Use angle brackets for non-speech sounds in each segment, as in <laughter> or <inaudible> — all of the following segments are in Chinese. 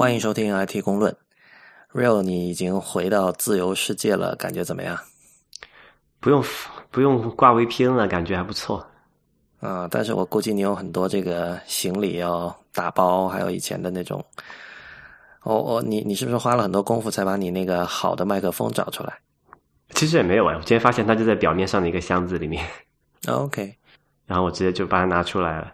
欢迎收听 IT 公论。Real，你已经回到自由世界了，感觉怎么样？不用不用挂 VPN 了，感觉还不错。啊，但是我估计你有很多这个行李要打包，还有以前的那种。哦哦，你你是不是花了很多功夫才把你那个好的麦克风找出来？其实也没有啊，我今天发现它就在表面上的一个箱子里面。OK，然后我直接就把它拿出来了。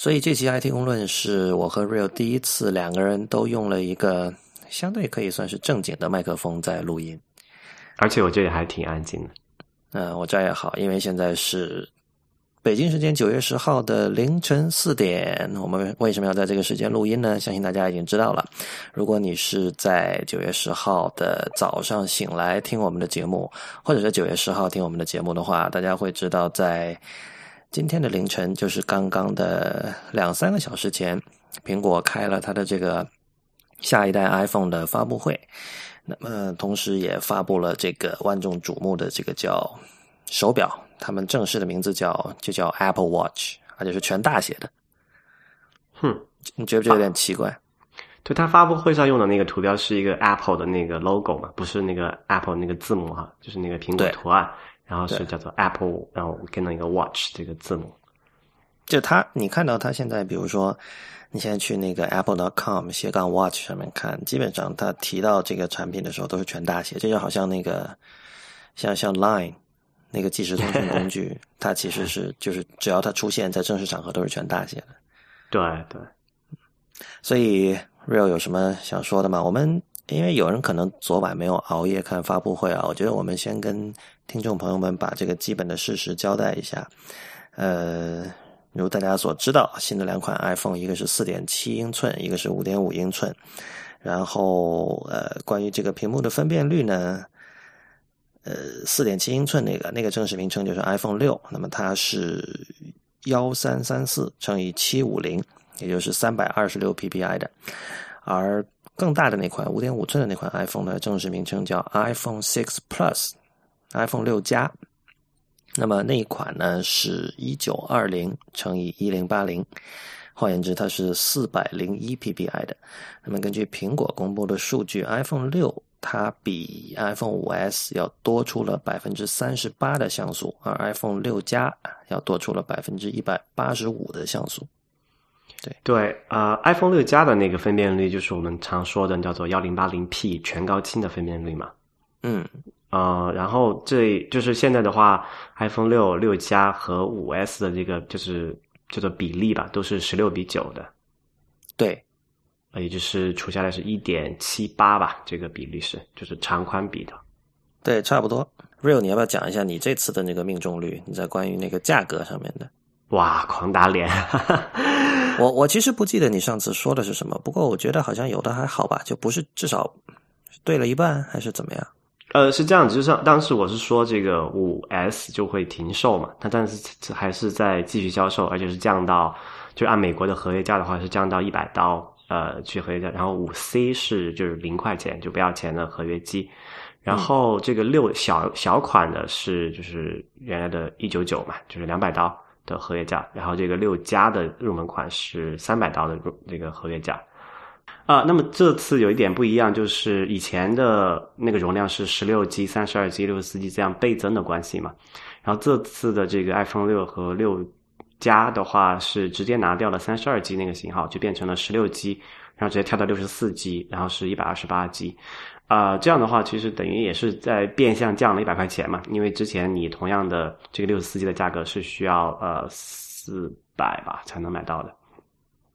所以这期 IT 公论是我和 Real 第一次两个人都用了一个相对可以算是正经的麦克风在录音，而且我这里还挺安静的。嗯，我这儿也好，因为现在是北京时间九月十号的凌晨四点。我们为什么要在这个时间录音呢？相信大家已经知道了。如果你是在九月十号的早上醒来听我们的节目，或者是九月十号听我们的节目的话，大家会知道在。今天的凌晨，就是刚刚的两三个小时前，苹果开了它的这个下一代 iPhone 的发布会。那么，同时也发布了这个万众瞩目的这个叫手表，他们正式的名字叫就叫 Apple Watch，而且是全大写的。哼，你觉不觉得有点奇怪？对，他发布会上用的那个图标是一个 Apple 的那个 logo 嘛，不是那个 Apple 那个字母哈，就是那个苹果图案。然后是叫做 Apple，然后跟了一个 Watch 这个字母。就它，你看到它现在，比如说，你现在去那个 Apple.com 斜杠 Watch 上面看，基本上它提到这个产品的时候都是全大写。这就好像那个，像像 Line 那个即时通讯工具，<laughs> 它其实是就是只要它出现在正式场合都是全大写的。对对。所以 Real 有什么想说的吗？我们因为有人可能昨晚没有熬夜看发布会啊，我觉得我们先跟。听众朋友们，把这个基本的事实交代一下。呃，如大家所知道，新的两款 iPhone，一个是四点七英寸，一个是五点五英寸。然后，呃，关于这个屏幕的分辨率呢，呃，四点七英寸那个那个正式名称就是 iPhone 六，那么它是幺三三四乘以七五零，也就是三百二十六 PPI 的。而更大的那款五点五寸的那款 iPhone 呢，正式名称叫 iPhone Six Plus。iPhone 六加，那么那一款呢是一九二零乘以一零八零，换言之，它是四百零一 PPI 的。那么根据苹果公布的数据，iPhone 六它比 iPhone 五 S 要多出了百分之三十八的像素，而 iPhone 六加要多出了百分之一百八十五的像素。对对，呃，iPhone 六加的那个分辨率就是我们常说的叫做幺零八零 P 全高清的分辨率嘛。嗯。呃，然后这就是现在的话，iPhone 六、六加和五 S 的这个就是叫做比例吧，都是十六比九的，对，也就是除下来是一点七八吧，这个比例是就是长宽比的，对，差不多。Real，你要不要讲一下你这次的那个命中率？你在关于那个价格上面的？哇，狂打脸！<laughs> 我我其实不记得你上次说的是什么，不过我觉得好像有的还好吧，就不是至少对了一半，还是怎么样？呃，是这样子，就是当时我是说这个五 S 就会停售嘛，它但是还是在继续销售，而且是降到，就按美国的合约价的话是降到一百刀，呃，去合约价，然后五 C 是就是零块钱就不要钱的合约机，然后这个六小小款的是就是原来的一九九嘛，就是两百刀的合约价，然后这个六加的入门款是三百刀的入这个合约价。啊，那么这次有一点不一样，就是以前的那个容量是十六 G、三十二 G、六十四 G 这样倍增的关系嘛。然后这次的这个 iPhone 六和六加的话，是直接拿掉了三十二 G 那个型号，就变成了十六 G，然后直接跳到六十四 G，然后是一百二十八 G。啊，这样的话其实等于也是在变相降了一百块钱嘛，因为之前你同样的这个六十四 G 的价格是需要呃四百吧才能买到的，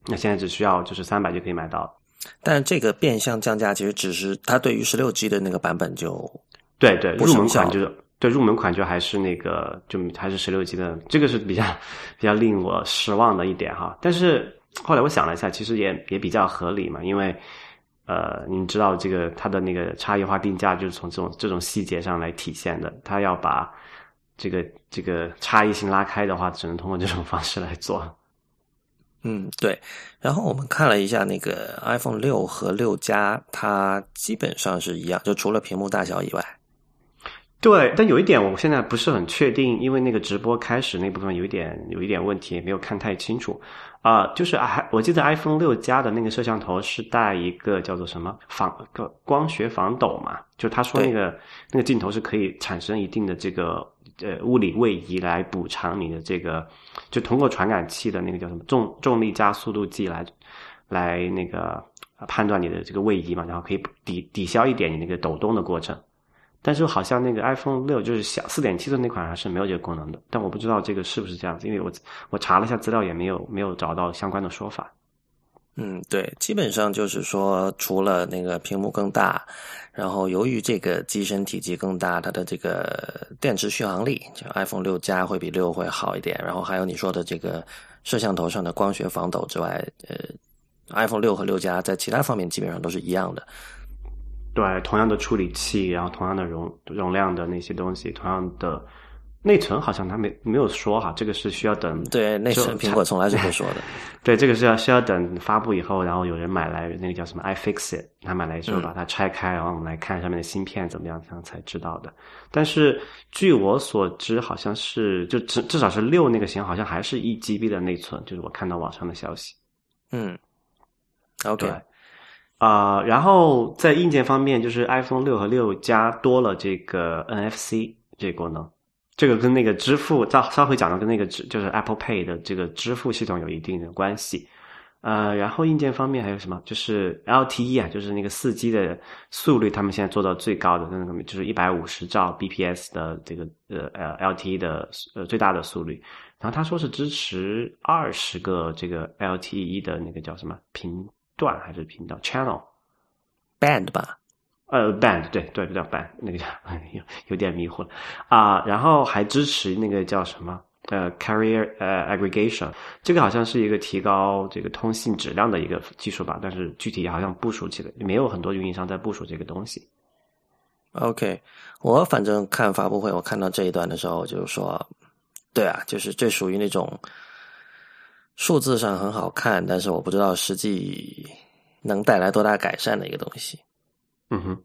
那现在只需要就是三百就可以买到。但这个变相降价其实只是它对于十六 G 的那个版本就对对入门款就是对入门款就还是那个就还是十六 G 的，这个是比较比较令我失望的一点哈。但是后来我想了一下，其实也也比较合理嘛，因为呃，你知道这个它的那个差异化定价就是从这种这种细节上来体现的，它要把这个这个差异性拉开的话，只能通过这种方式来做。嗯，对。然后我们看了一下那个 iPhone 六和六加，它基本上是一样，就除了屏幕大小以外。对，但有一点我现在不是很确定，因为那个直播开始那部分有一点有一点问题，没有看太清楚啊。就是啊，我记得 iPhone 六加的那个摄像头是带一个叫做什么防个光学防抖嘛？就他说那个那个镜头是可以产生一定的这个呃物理位移来补偿你的这个，就通过传感器的那个叫什么重重力加速度计来来那个判断你的这个位移嘛，然后可以抵抵消一点你那个抖动的过程。但是好像那个 iPhone 六就是小四点七寸那款还是没有这个功能的，但我不知道这个是不是这样子，因为我我查了一下资料也没有没有找到相关的说法。嗯，对，基本上就是说，除了那个屏幕更大，然后由于这个机身体积更大，它的这个电池续航力，就 iPhone 六加会比六会好一点。然后还有你说的这个摄像头上的光学防抖之外，呃，iPhone 六和六加在其他方面基本上都是一样的。对，同样的处理器，然后同样的容容量的那些东西，同样的内存，好像他没没有说哈，这个是需要等。对，内存苹果从来是不说的。<laughs> 对，这个是要需要等发布以后，然后有人买来那个叫什么 iFixit，他买来之后把它拆开，然后我们来看上面的芯片怎么样，这样才知道的。但是据我所知，好像是就至至少是六那个型，好像还是一 GB 的内存，就是我看到网上的消息。嗯，OK。啊，然后在硬件方面，就是 iPhone 六和六加多了这个 NFC 这个功能，这个跟那个支付，稍稍微讲到跟那个支就是 Apple Pay 的这个支付系统有一定的关系。呃，然后硬件方面还有什么？就是 LTE 啊，就是那个四 G 的速率，他们现在做到最高的那个就是一百五十兆 bps 的这个呃呃 LTE 的呃最大的速率。然后他说是支持二十个这个 LTE 的那个叫什么频。段还是频道 channel band 吧？呃，band 对对，叫 band 那个叫有有点迷糊了啊。然后还支持那个叫什么呃 carrier 呃 aggregation，这个好像是一个提高这个通信质量的一个技术吧。但是具体好像部署起来没有很多运营商在部署这个东西。OK，我反正看发布会，我看到这一段的时候，就是说，对啊，就是这属于那种。数字上很好看，但是我不知道实际能带来多大改善的一个东西。嗯哼，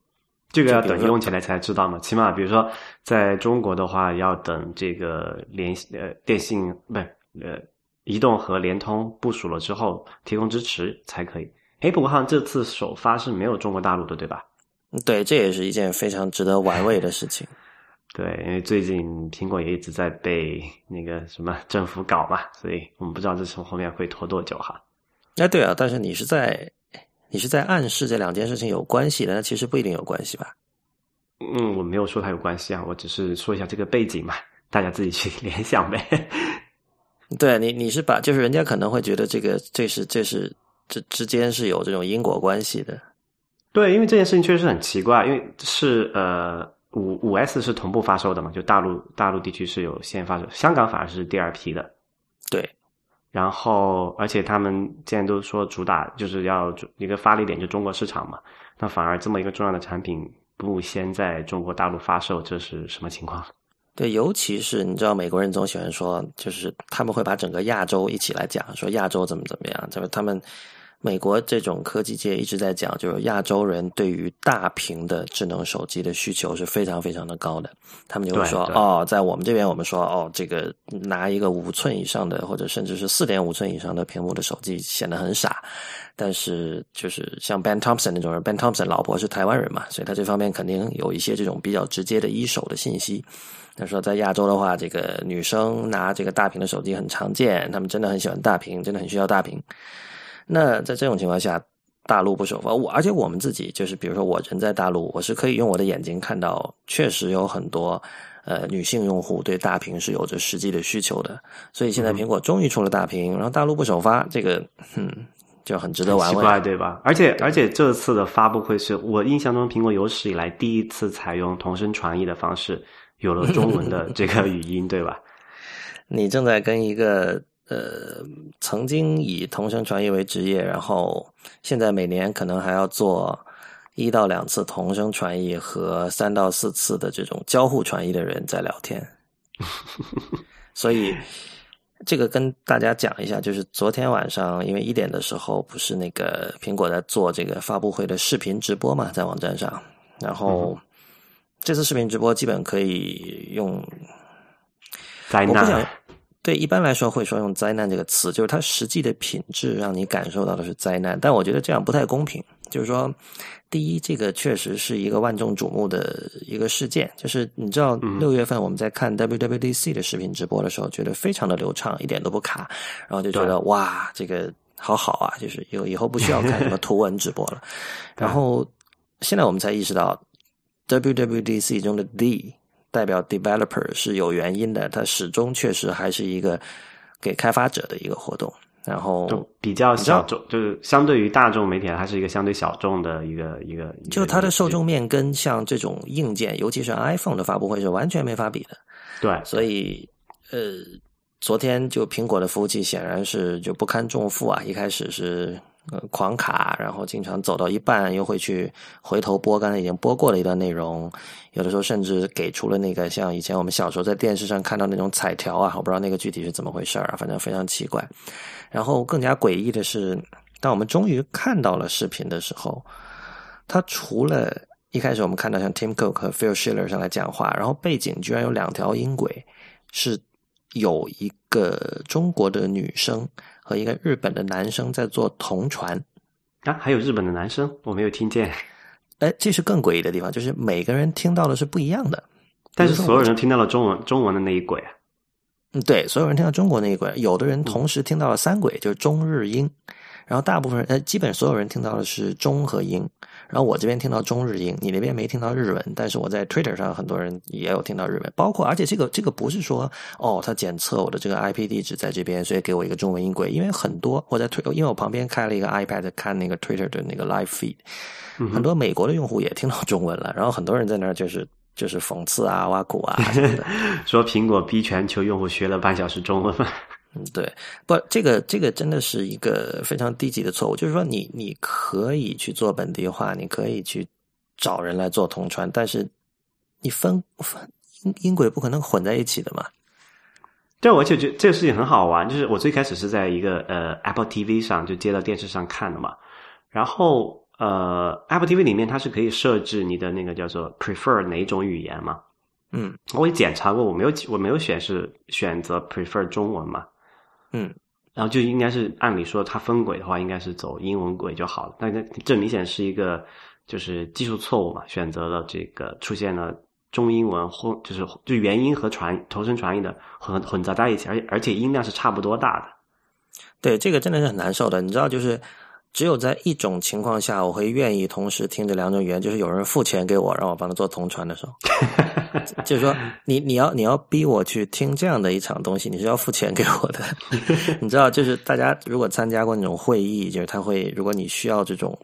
这个要等用起来才知道嘛。起码比如说，在中国的话，要等这个联呃电信不是呃移动和联通部署了之后，提供支持才可以。哎，不过好像这次首发是没有中国大陆的，对吧？对，这也是一件非常值得玩味的事情。对，因为最近苹果也一直在被那个什么政府搞嘛，所以我们不知道这从后面会拖多久哈。哎，对啊，但是你是在你是在暗示这两件事情有关系的，那其实不一定有关系吧？嗯，我没有说它有关系啊，我只是说一下这个背景嘛，大家自己去 <laughs> 联想呗。对你，你是把就是人家可能会觉得这个这是这是这之间是有这种因果关系的。对，因为这件事情确实很奇怪，因为是呃。五五 S 是同步发售的嘛？就大陆大陆地区是有先发售，香港反而是第二批的。对，然后而且他们现在都说主打就是要一个发力点就中国市场嘛，那反而这么一个重要的产品不先在中国大陆发售，这是什么情况？对，尤其是你知道美国人总喜欢说，就是他们会把整个亚洲一起来讲，说亚洲怎么怎么样，就是他们。美国这种科技界一直在讲，就是亚洲人对于大屏的智能手机的需求是非常非常的高的。他们就会说：“哦，在我们这边，我们说哦，这个拿一个五寸以上的，或者甚至是四点五寸以上的屏幕的手机显得很傻。”但是，就是像 Ben Thompson 那种人，Ben Thompson 老婆是台湾人嘛，所以他这方面肯定有一些这种比较直接的一手的信息。他说，在亚洲的话，这个女生拿这个大屏的手机很常见，他们真的很喜欢大屏，真的很需要大屏。那在这种情况下，大陆不首发我，而且我们自己就是，比如说我人在大陆，我是可以用我的眼睛看到，确实有很多呃女性用户对大屏是有着实际的需求的。所以现在苹果终于出了大屏，然后大陆不首发，这个嗯就很值得玩味，对吧？而且而且这次的发布会是我印象中苹果有史以来第一次采用同声传译的方式，有了中文的这个 <laughs> 语音，对吧？你正在跟一个。呃，曾经以同声传译为职业，然后现在每年可能还要做一到两次同声传译和三到四次的这种交互传译的人在聊天，<laughs> 所以这个跟大家讲一下，就是昨天晚上因为一点的时候不是那个苹果在做这个发布会的视频直播嘛，在网站上，然后这次视频直播基本可以用灾难，对，一般来说会说用“灾难”这个词，就是它实际的品质让你感受到的是灾难，但我觉得这样不太公平。就是说，第一，这个确实是一个万众瞩目的一个事件，就是你知道，六月份我们在看 WWDC 的视频直播的时候，觉得非常的流畅，一点都不卡，然后就觉得哇，这个好好啊，就是有以后不需要看什么 <laughs> 图文直播了。然后现在我们才意识到，WWDC 中的 D 代表 developer 是有原因的，它始终确实还是一个给开发者的一个活动。然后比较小众，就是相对于大众媒体，它是一个相对小众的一个，一个就它的受众面跟像这种硬件，尤其是 iPhone 的发布会是完全没法比的。对，所以呃，昨天就苹果的服务器显然是就不堪重负啊！一开始是呃狂卡，然后经常走到一半又会去回头播刚才已经播过的一段内容，有的时候甚至给出了那个像以前我们小时候在电视上看到那种彩条啊，我不知道那个具体是怎么回事啊，反正非常奇怪。然后更加诡异的是，当我们终于看到了视频的时候，它除了一开始我们看到像 Tim Cook 和 Phil Schiller 上来讲话，然后背景居然有两条音轨，是有一个中国的女生和一个日本的男生在做同船。啊，还有日本的男生，我没有听见，哎，这是更诡异的地方，就是每个人听到的是不一样的。但是所有人听到了中文中文的那一轨啊，嗯，对，所有人听到中国那一轨，有的人同时听到了三轨，就是中日英，然后大部分人，呃，基本所有人听到的是中和英，然后我这边听到中日英，你那边没听到日文，但是我在 Twitter 上很多人也有听到日文，包括而且这个这个不是说哦，他检测我的这个 IP 地址在这边，所以给我一个中文音轨，因为很多我在推，因为我旁边开了一个 iPad 看那个 Twitter 的那个 Live Feed，很多美国的用户也听到中文了，然后很多人在那儿就是就是讽刺啊、挖苦啊什么的。<laughs> 说苹果逼全球用户学了半小时中文。嗯，对，不，这个这个真的是一个非常低级的错误。就是说你，你可以去做本地化，你可以去找人来做同传，但是你分分音音轨不可能混在一起的嘛。对，我就觉得这个事情很好玩。就是我最开始是在一个呃 Apple TV 上就接到电视上看的嘛，然后呃 Apple TV 里面它是可以设置你的那个叫做 prefer 哪种语言嘛。嗯我也检查过，我没有我没有选是选择 prefer 中文嘛。嗯，然后就应该是按理说它分轨的话，应该是走英文轨就好了。但这这明显是一个就是技术错误嘛，选择了这个出现了中英文混，就是就原音和传同声传译的混混杂在一起，而且而且音量是差不多大的。对，这个真的是很难受的。你知道，就是只有在一种情况下，我会愿意同时听这两种语言，就是有人付钱给我，让我帮他做同传的时候。<laughs> 就是说，你你要你要逼我去听这样的一场东西，你是要付钱给我的。<laughs> 你知道，就是大家如果参加过那种会议，就是他会，如果你需要这种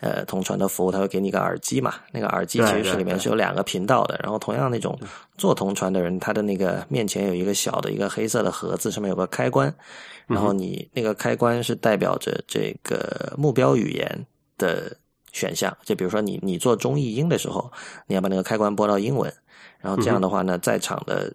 呃同传的服务，他会给你一个耳机嘛。那个耳机其实是里面是有两个频道的。然后同样那种做同传的人，他的那个面前有一个小的一个黑色的盒子，上面有个开关，然后你那个开关是代表着这个目标语言的选项。就比如说你你做中译英的时候，你要把那个开关拨到英文。然后这样的话呢，在场的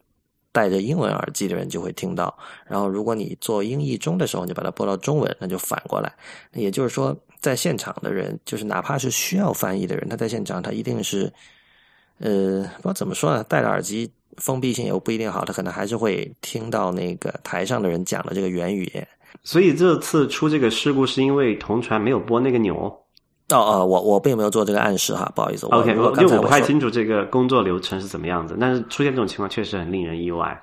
戴着英文耳机的人就会听到。然后如果你做英译中的时候，你就把它拨到中文，那就反过来。也就是说，在现场的人，就是哪怕是需要翻译的人，他在现场他一定是，呃，不知道怎么说呢，戴着耳机封闭性又不一定好，他可能还是会听到那个台上的人讲的这个原语言。所以这次出这个事故是因为同传没有拨那个钮。哦哦，我我并没有做这个暗示哈，不好意思。OK，我因为我不太清楚这个工作流程是怎么样子，但是出现这种情况确实很令人意外。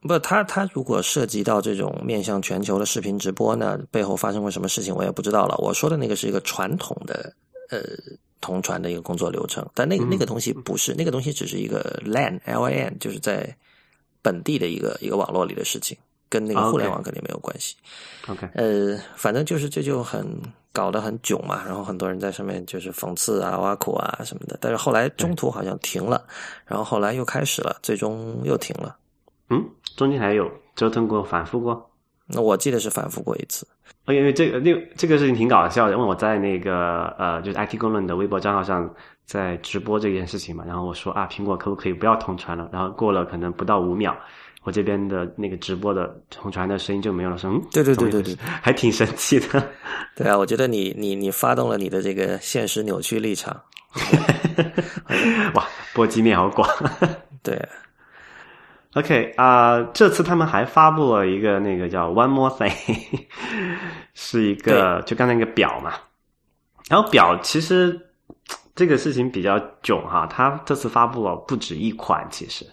不，他他如果涉及到这种面向全球的视频直播呢，背后发生过什么事情我也不知道了。我说的那个是一个传统的呃同传的一个工作流程，但那个、那个东西不是，那个东西只是一个 LAN L A N，就是在本地的一个一个网络里的事情，跟那个互联网肯定没有关系。OK，呃，反正就是这就很搞得很囧嘛，然后很多人在上面就是讽刺啊、挖苦啊什么的，但是后来中途好像停了，然后后来又开始了，最终又停了。嗯，中间还有折腾过、反复过。那我记得是反复过一次。因为这个那这个事情挺搞笑的，因为我在那个呃，就是 IT 公论的微博账号上在直播这件事情嘛，然后我说啊，苹果可不可以不要同传了？然后过了可能不到五秒，我这边的那个直播的同传的声音就没有了，说嗯，对对对对对，<laughs> 还挺神奇的。<laughs> 对啊，我觉得你你你发动了你的这个现实扭曲立场。<laughs> 哇，波及面好广。对。OK 啊，这次他们还发布了一个那个叫 One More Thing，<laughs> 是一个就刚才那个表嘛。然后表其实这个事情比较囧哈，它这次发布了不止一款，其实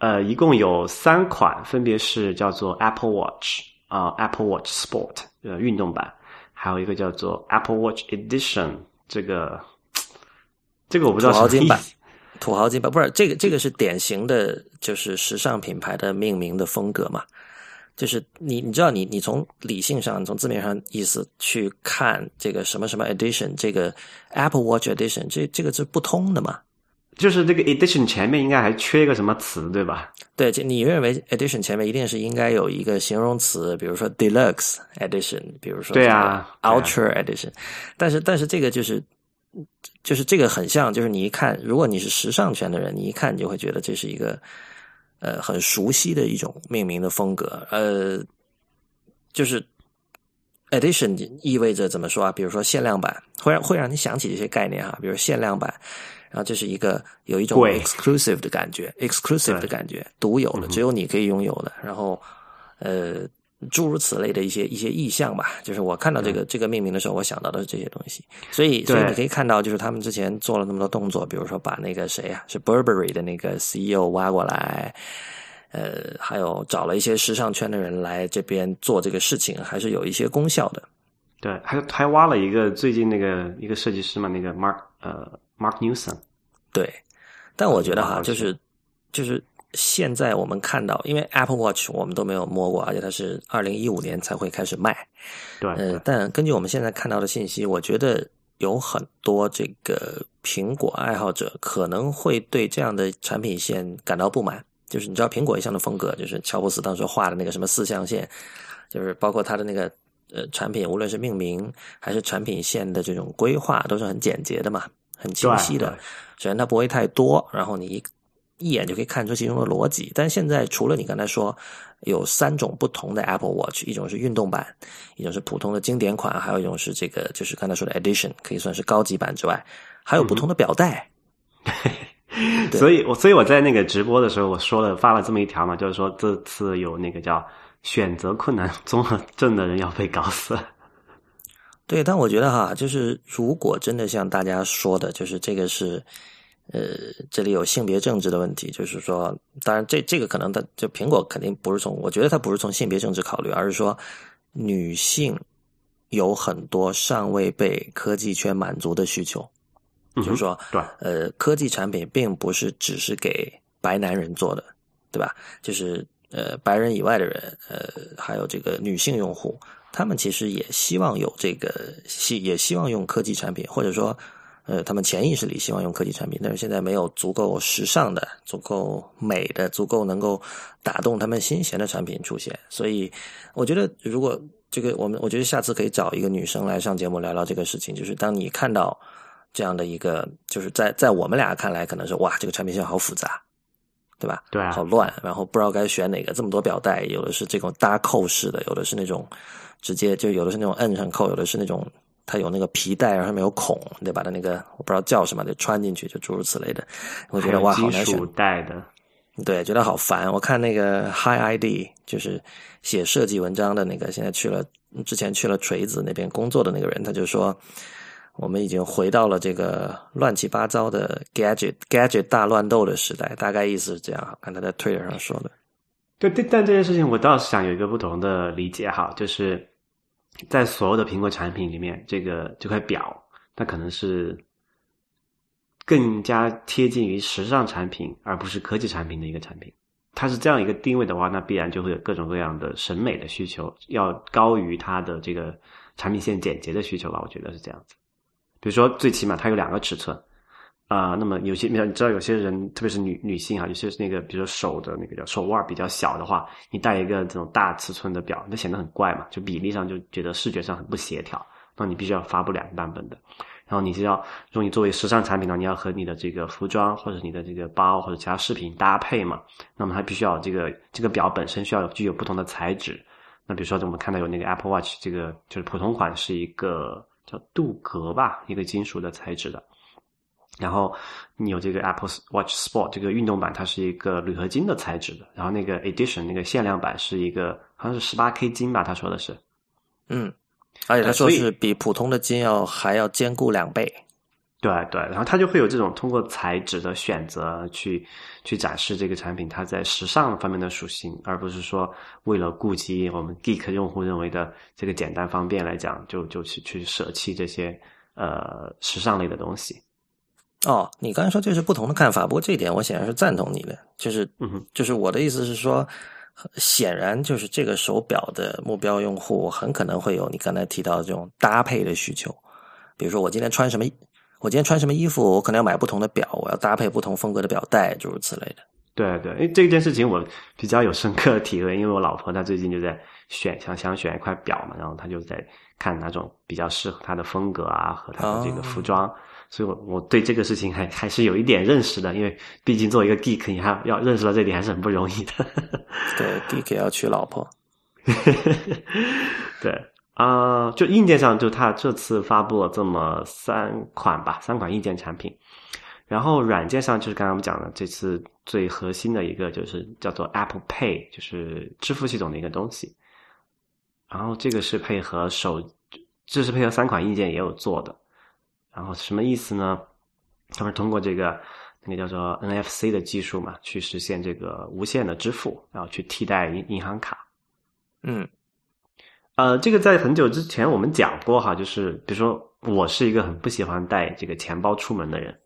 呃一共有三款，分别是叫做 Apple Watch 啊 Apple Watch Sport 呃运动版，还有一个叫做 Apple Watch Edition 这个这个我不知道什么意思。土豪金吧，不是这个，这个是典型的，就是时尚品牌的命名的风格嘛。就是你，你知道，你你从理性上，从字面上意思去看这个什么什么 edition，这个 Apple Watch Edition，这这个是不通的嘛？就是这个 edition 前面应该还缺一个什么词，对吧？对，你认为 edition 前面一定是应该有一个形容词，比如说 deluxe edition，比如说对啊，ultra edition，但是但是这个就是。就是这个很像，就是你一看，如果你是时尚圈的人，你一看你就会觉得这是一个呃很熟悉的一种命名的风格。呃，就是 edition 意味着怎么说啊？比如说限量版，会让会让你想起这些概念哈。比如限量版，然后这是一个有一种 exclusive 的感觉，exclusive 的感觉，独有的，只有你可以拥有的。然后呃。诸如此类的一些一些意象吧，就是我看到这个这个命名的时候，我想到的是这些东西。所以，所以你可以看到，就是他们之前做了那么多动作，比如说把那个谁啊，是 Burberry 的那个 CEO 挖过来，呃，还有找了一些时尚圈的人来这边做这个事情，还是有一些功效的。对，还还挖了一个最近那个一个设计师嘛，那个 Mark 呃 Mark Newson。对，但我觉得哈，就是就是。现在我们看到，因为 Apple Watch 我们都没有摸过，而且它是二零一五年才会开始卖。对，呃，但根据我们现在看到的信息，我觉得有很多这个苹果爱好者可能会对这样的产品线感到不满。就是你知道，苹果一向的风格，就是乔布斯当时画的那个什么四象限，就是包括它的那个呃产品，无论是命名还是产品线的这种规划，都是很简洁的嘛，很清晰的。首先它不会太多，然后你一。一眼就可以看出其中的逻辑，但现在除了你刚才说有三种不同的 Apple Watch，一种是运动版，一种是普通的经典款，还有一种是这个就是刚才说的 Edition，可以算是高级版之外，还有不同的表带。<laughs> 所以，我所以我在那个直播的时候，我说了发了这么一条嘛，就是说这次有那个叫选择困难综合症的人要被搞死。对，但我觉得哈，就是如果真的像大家说的，就是这个是。呃，这里有性别政治的问题，就是说，当然这这个可能它，就苹果肯定不是从，我觉得它不是从性别政治考虑，而是说女性有很多尚未被科技圈满足的需求，就是说，对，呃，科技产品并不是只是给白男人做的，对吧？就是呃，白人以外的人，呃，还有这个女性用户，他们其实也希望有这个，希也希望用科技产品，或者说。呃，他们潜意识里希望用科技产品，但是现在没有足够时尚的、足够美的、足够能够打动他们心弦的产品出现。所以，我觉得如果这个我们，我觉得下次可以找一个女生来上节目聊聊这个事情。就是当你看到这样的一个，就是在在我们俩看来，可能是哇，这个产品线好复杂，对吧？对，好乱，然后不知道该选哪个。这么多表带，有的是这种搭扣式的，有的是那种直接就有的是那种摁上扣，有的是那种。它有那个皮带，然后上面有孔，得把它那个我不知道叫什么，得穿进去，就诸如此类的。我觉得哇，好难选。带的，对，觉得好烦。我看那个 High ID，就是写设计文章的那个，现在去了之前去了锤子那边工作的那个人，他就说，我们已经回到了这个乱七八糟的 gadget gadget 大乱斗的时代。大概意思是这样，看他在 Twitter 上说的。对，但这件事情我倒是想有一个不同的理解哈，就是。在所有的苹果产品里面，这个这块表，它可能是更加贴近于时尚产品，而不是科技产品的一个产品。它是这样一个定位的话，那必然就会有各种各样的审美的需求，要高于它的这个产品线简洁的需求吧？我觉得是这样子。比如说，最起码它有两个尺寸，啊，那么有些你知道，有些人特别是女女性啊，有些是那个，比如说手的那个叫手腕比较小的话，你戴一个这种大尺寸的表，那显得很怪嘛，就比例上就觉得视觉上很不协调。那你必须要发布两个版本的，然后你是要，如果你作为时尚产品呢，你要和你的这个服装或者你的这个包或者其他饰品搭配嘛，那么它必须要这个这个表本身需要具有不同的材质。那比如说我们看到有那个 Apple Watch，这个就是普通款是一个叫镀铬吧，一个金属的材质的。然后你有这个 Apple Watch Sport 这个运动版，它是一个铝合金的材质的。然后那个 Edition 那个限量版是一个好像是十八 K 金吧，他说的是。嗯，而且他说是比普通的金要还要坚固两倍。对对，然后它就会有这种通过材质的选择去去展示这个产品它在时尚方面的属性，而不是说为了顾及我们 geek 用户认为的这个简单方便来讲，就就去去舍弃这些呃时尚类的东西。哦，你刚才说这是不同的看法，不过这一点我显然是赞同你的，就是，就是我的意思是说，显然就是这个手表的目标用户很可能会有你刚才提到的这种搭配的需求，比如说我今天穿什么，我今天穿什么衣服，我可能要买不同的表，我要搭配不同风格的表带，诸如此类的。对对，因为这件事情我比较有深刻的体会，因为我老婆她最近就在选，想想选一块表嘛，然后她就在看哪种比较适合她的风格啊和她的这个服装。所以，我我对这个事情还还是有一点认识的，因为毕竟作为一个 geek，你还要认识到这点还是很不容易的。对，geek 要娶老婆。<laughs> 对啊，就硬件上，就他这次发布了这么三款吧，三款硬件产品。然后软件上，就是刚刚我们讲的，这次最核心的一个就是叫做 Apple Pay，就是支付系统的一个东西。然后这个是配合手，这是配合三款硬件也有做的。然后什么意思呢？他们通过这个那个叫做 NFC 的技术嘛，去实现这个无线的支付，然后去替代银银行卡。嗯，呃，这个在很久之前我们讲过哈，就是比如说我是一个很不喜欢带这个钱包出门的人，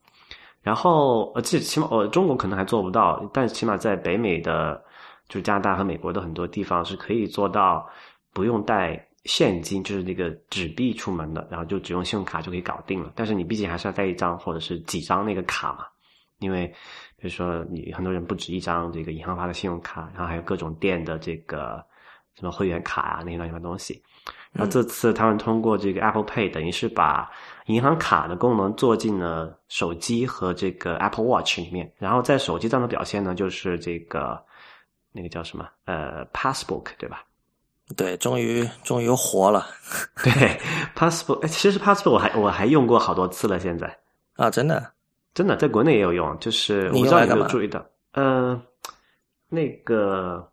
然后呃，这起码呃中国可能还做不到，但起码在北美的，就是加拿大和美国的很多地方是可以做到不用带。现金就是那个纸币出门的，然后就只用信用卡就可以搞定了。但是你毕竟还是要带一张或者是几张那个卡嘛，因为比如说你很多人不止一张这个银行发的信用卡，然后还有各种店的这个什么会员卡啊那些乱七八糟东西。然后这次他们通过这个 Apple Pay，等于是把银行卡的功能做进了手机和这个 Apple Watch 里面。然后在手机上的表现呢，就是这个那个叫什么呃 Passbook 对吧？对，终于终于活了。<laughs> 对，Passport，其实 Passport 我还我还用过好多次了。现在啊，真的，真的，在国内也有用。就是我不知道有没有注意到，呃，那个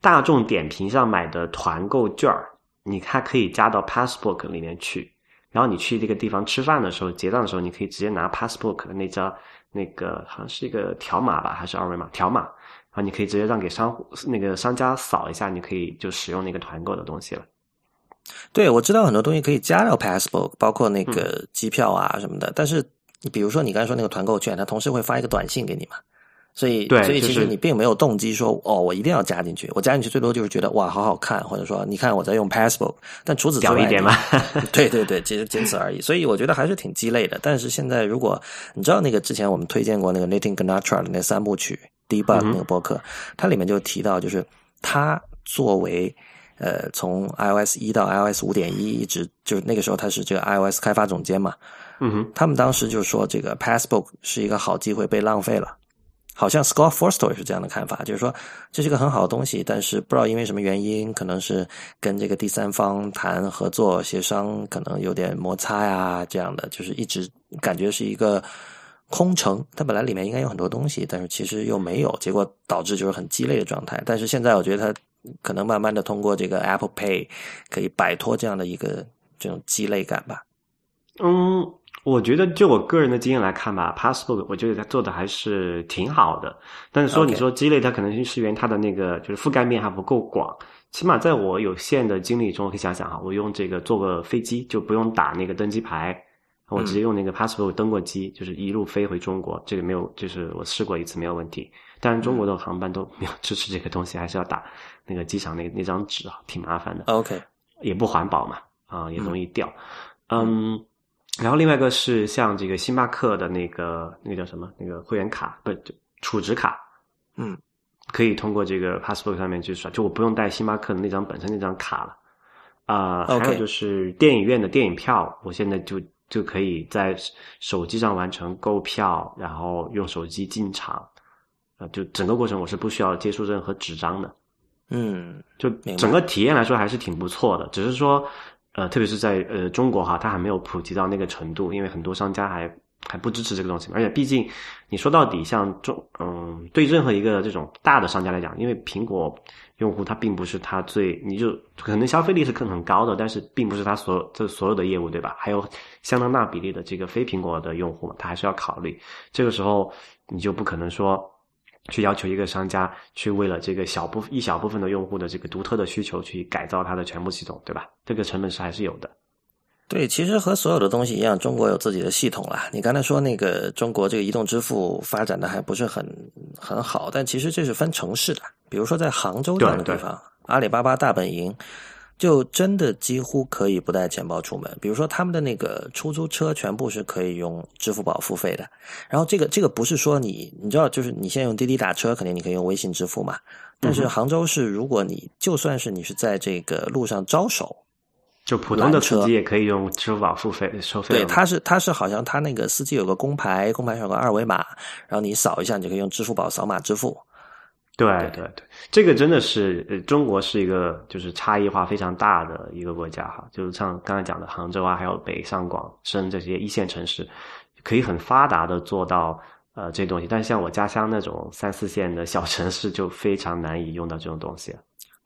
大众点评上买的团购券儿，你它可以加到 Passport 里面去。然后你去这个地方吃饭的时候，结账的时候，你可以直接拿 Passport 的那张那个好像是一个条码吧，还是二维码？条码。啊，你可以直接让给商户那个商家扫一下，你可以就使用那个团购的东西了。对，我知道很多东西可以加到 Passbook，包括那个机票啊什么的。但是你比如说你刚才说那个团购券，它同时会发一个短信给你嘛？所以，所以其实你并没有动机说哦，我一定要加进去。我加进去最多就是觉得哇，好好看，或者说你看我在用 Passbook。但除此之外，一点嘛？对对对，其实仅此而已。所以我觉得还是挺鸡肋的。但是现在如果你知道那个之前我们推荐过那个 Nathan Ganatra 的那三部曲。Debug 那个博客，它里面就提到，就是他作为呃从 iOS 一到 iOS 五点一一直就是那个时候他是这个 iOS 开发总监嘛，嗯哼，他们当时就说这个 Passbook 是一个好机会被浪费了，好像 Scott Forstall 也是这样的看法，就是说这是个很好的东西，但是不知道因为什么原因，可能是跟这个第三方谈合作协商，可能有点摩擦呀，这样的就是一直感觉是一个。空城，它本来里面应该有很多东西，但是其实又没有，结果导致就是很鸡肋的状态。但是现在我觉得它可能慢慢的通过这个 Apple Pay 可以摆脱这样的一个这种鸡肋感吧。嗯，我觉得就我个人的经验来看吧，Passbook 我觉得它做的还是挺好的。但是说你说鸡肋，它可能是源于它的那个就是覆盖面还不够广。起码在我有限的经历中，我可以想想哈，我用这个坐个飞机就不用打那个登机牌。我直接用那个 Passport 登过机，就是一路飞回中国，这个没有，就是我试过一次没有问题。但是中国的航班都 <laughs> 没有支持这个东西，还是要打那个机场那那张纸啊，挺麻烦的。OK，也不环保嘛，啊，也容易掉。嗯，然后另外一个是像这个星巴克的那个那个叫什么那个会员卡，不就储值卡，嗯，可以通过这个 Passbook 上面去刷，就我不用带星巴克的那张本身那张卡了。啊、还有就是电影院的电影票，我现在就就可以在手机上完成购票，然后用手机进场，呃，就整个过程我是不需要接触任何纸张的。嗯就整个体验来说还是挺不错的，只是说，呃，特别是在呃中国哈，它还没有普及到那个程度，因为很多商家还还不支持这个东西。而且毕竟你说到底，像中嗯，对任何一个这种大的商家来讲，因为苹果用户他并不是他最，你就可能消费力是更很高的，但是并不是他所这所有的业务对吧？还有相当大比例的这个非苹果的用户嘛，他还是要考虑。这个时候你就不可能说。去要求一个商家去为了这个小部一小部分的用户的这个独特的需求去改造它的全部系统，对吧？这个成本是还是有的。对，其实和所有的东西一样，中国有自己的系统啦。你刚才说那个中国这个移动支付发展的还不是很很好，但其实这是分城市的。比如说在杭州这样的地方，阿里巴巴大本营就真的几乎可以不带钱包出门。比如说他们的那个出租车全部是可以用支付宝付费的。然后这个这个不是说你你知道，就是你现在用滴滴打车，肯定你可以用微信支付嘛。但是杭州是，如果你就算是你是在这个路上招手。就普通的司机也可以用支付宝付费收费对，他是他是好像他那个司机有个工牌，工牌上有个二维码，然后你扫一下，你就可以用支付宝扫码支付。对对对，这个真的是呃，中国是一个就是差异化非常大的一个国家哈，就是像刚才讲的杭州啊，还有北上广深这些一线城市，可以很发达的做到呃这些东西，但是像我家乡那种三四线的小城市就非常难以用到这种东西。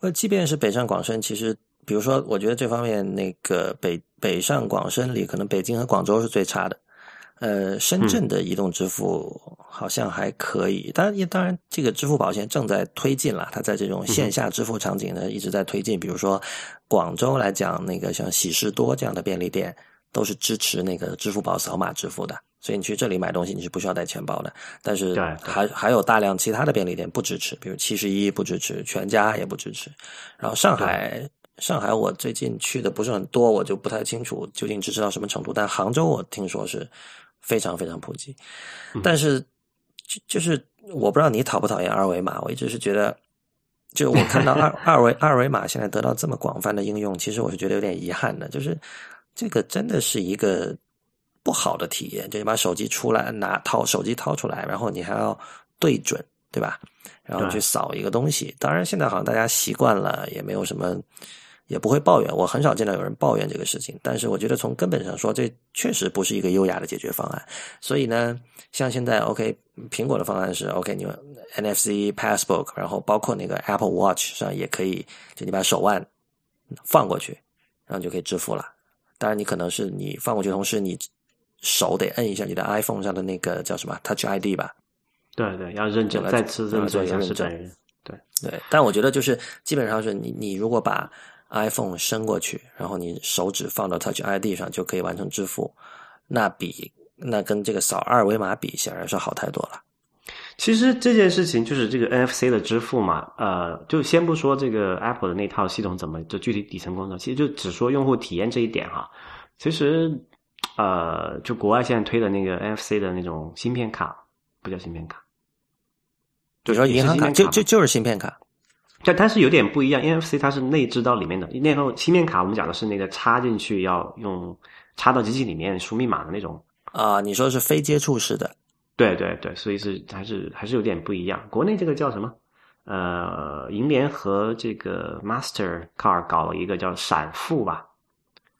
那，即便是北上广深，其实比如说，我觉得这方面那个北北上广深里，可能北京和广州是最差的。呃，深圳的移动支付好像还可以，当然也当然，这个支付宝现在正在推进了，它在这种线下支付场景呢一直在推进。比如说广州来讲，那个像喜事多这样的便利店都是支持那个支付宝扫码支付的，所以你去这里买东西你是不需要带钱包的。但是还还有大量其他的便利店不支持，比如七十一不支持，全家也不支持。然后上海，上海我最近去的不是很多，我就不太清楚究竟支持到什么程度。但杭州我听说是非常非常普及，但是就就是我不知道你讨不讨厌二维码，我一直是觉得，就我看到二 <laughs> 二维二维码现在得到这么广泛的应用，其实我是觉得有点遗憾的，就是这个真的是一个不好的体验，就你把手机出来拿掏手机掏出来，然后你还要对准，对吧？然后去扫一个东西。当然，现在好像大家习惯了，也没有什么，也不会抱怨。我很少见到有人抱怨这个事情。但是，我觉得从根本上说，这确实不是一个优雅的解决方案。所以呢，像现在 OK，苹果的方案是 OK，你用 NFC Passbook，然后包括那个 Apple Watch 上也可以，就你把手腕放过去，然后就可以支付了。当然，你可能是你放过去，同时你手得摁一下你的 iPhone 上的那个叫什么 Touch ID 吧。对对，要认证，对再次认证一下是本人。对，对，但我觉得就是基本上是你你如果把 iPhone 伸过去，然后你手指放到 Touch ID 上就可以完成支付，那比那跟这个扫二维码比，显然是好太多了。其实这件事情就是这个 NFC 的支付嘛，呃，就先不说这个 Apple 的那套系统怎么就具体底层工作，其实就只说用户体验这一点哈。其实，呃，就国外现在推的那个 NFC 的那种芯片卡，不叫芯片卡，就说银行卡，就就就是芯片卡。但它是有点不一样，NFC 它是内置到里面的，那种芯片卡我们讲的是那个插进去要用插到机器里面输密码的那种。啊，你说的是非接触式的，对对对，所以是还是还是有点不一样。国内这个叫什么？呃，银联和这个 Master Card 搞了一个叫闪付吧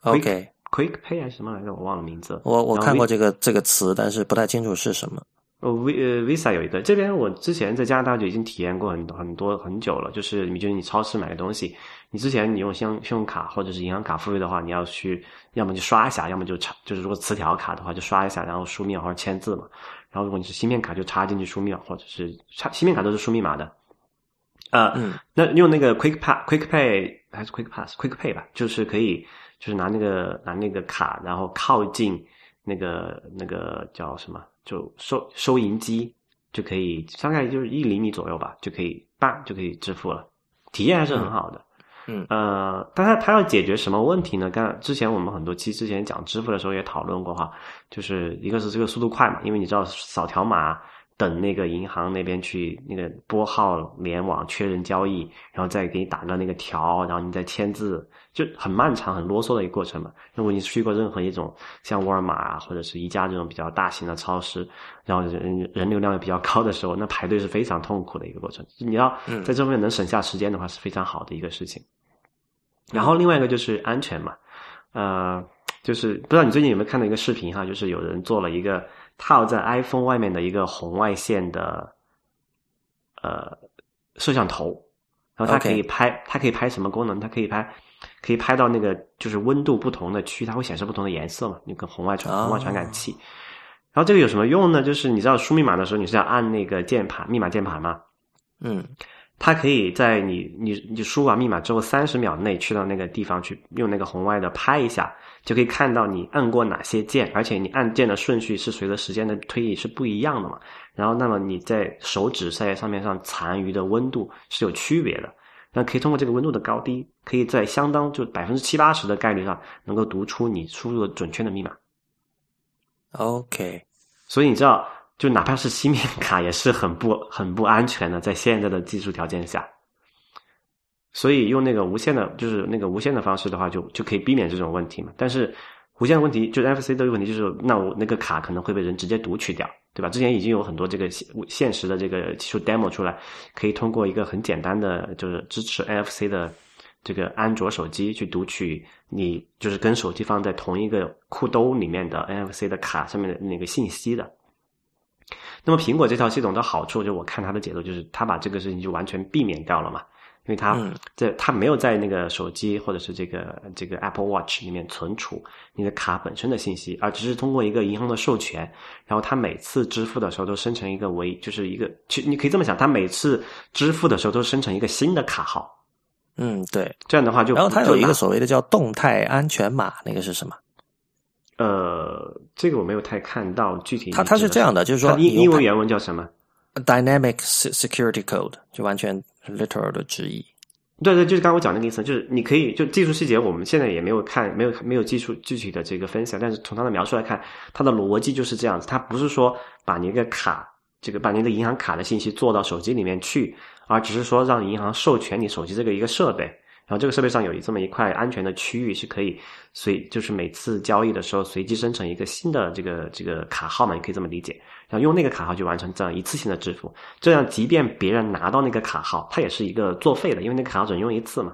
OK，，Quick Pay 还是什么来着？我忘了名字。我我看过这个这个词，但是不太清楚是什么。呃 Visa 有一个，这边我之前在加拿大就已经体验过很多很多很久了。就是你就是你超市买个东西，你之前你用信用信用卡或者是银行卡付费的话，你要去要么就刷一下，要么就插就是如果磁条卡的话就刷一下，然后输密码或者签字嘛。然后如果你是芯片卡就插进去输密码，或者是插芯片卡都是输密码的。呃，嗯那用那个 Quick Pass、Quick Pay 还是 Quick Pass、Quick Pay 吧，就是可以，就是拿那个拿那个卡，然后靠近那个那个叫什么，就收收银机，就可以大概就是一厘米左右吧，就可以办就可以支付了，体验还是很好的。嗯呃，但它它要解决什么问题呢？刚之前我们很多期之前讲支付的时候也讨论过哈，就是一个是这个速度快嘛，因为你知道扫条码。等那个银行那边去那个拨号联网确认交易，然后再给你打个那个条，然后你再签字，就很漫长、很啰嗦的一个过程嘛。如果你去过任何一种像沃尔玛啊，或者是宜家这种比较大型的超市，然后人人流量也比较高的时候，那排队是非常痛苦的一个过程。你要在这方面能省下时间的话，是非常好的一个事情。然后另外一个就是安全嘛，呃，就是不知道你最近有没有看到一个视频哈，就是有人做了一个。套在 iPhone 外面的一个红外线的呃摄像头，然后它可以拍，它可以拍什么功能？它可以拍，可以拍到那个就是温度不同的区，它会显示不同的颜色嘛？那个红外传红外传感器。然后这个有什么用呢？就是你知道输密码的时候，你是要按那个键盘密码键盘吗？嗯。它可以在你你你输完密码之后三十秒内去到那个地方去用那个红外的拍一下，就可以看到你按过哪些键，而且你按键的顺序是随着时间的推移是不一样的嘛。然后，那么你在手指在上面上残余的温度是有区别的。那可以通过这个温度的高低，可以在相当就百分之七八十的概率上能够读出你输入的准确的密码。OK，所以你知道。就哪怕是芯片 <laughs> 卡也是很不很不安全的，在现在的技术条件下，所以用那个无线的，就是那个无线的方式的话，就就可以避免这种问题嘛。但是无线的问题，就是 NFC 的问题，就是那我那个卡可能会被人直接读取掉，对吧？之前已经有很多这个现现实的这个技术 demo 出来，可以通过一个很简单的，就是支持 NFC 的这个安卓手机去读取你就是跟手机放在同一个裤兜里面的 NFC 的卡上面的那个信息的。那么苹果这套系统的好处，就我看它的解读，就是它把这个事情就完全避免掉了嘛，因为它在它没有在那个手机或者是这个这个 Apple Watch 里面存储你的卡本身的信息，而只是通过一个银行的授权，然后它每次支付的时候都生成一个为就是一个，其实你可以这么想，它每次支付的时候都生成一个新的卡号。嗯，对，这样的话就然后它有一个所谓的叫动态安全码，那个是什么？呃，这个我没有太看到具体。它它是这样的，就是说英英文原文叫什么？Dynamic Security Code，就完全 literal 的直译。对对，就是刚刚我讲那个意思，就是你可以就技术细节，我们现在也没有看，没有没有技术具体的这个分享，但是从它的描述来看，它的逻辑就是这样子。它不是说把你一个卡，这个把您的银行卡的信息做到手机里面去，而只是说让银行授权你手机这个一个设备。然后这个设备上有这么一块安全的区域，是可以随就是每次交易的时候随机生成一个新的这个这个卡号嘛？你可以这么理解。然后用那个卡号去完成这样一次性的支付，这样即便别人拿到那个卡号，它也是一个作废的，因为那个卡号只能用一次嘛。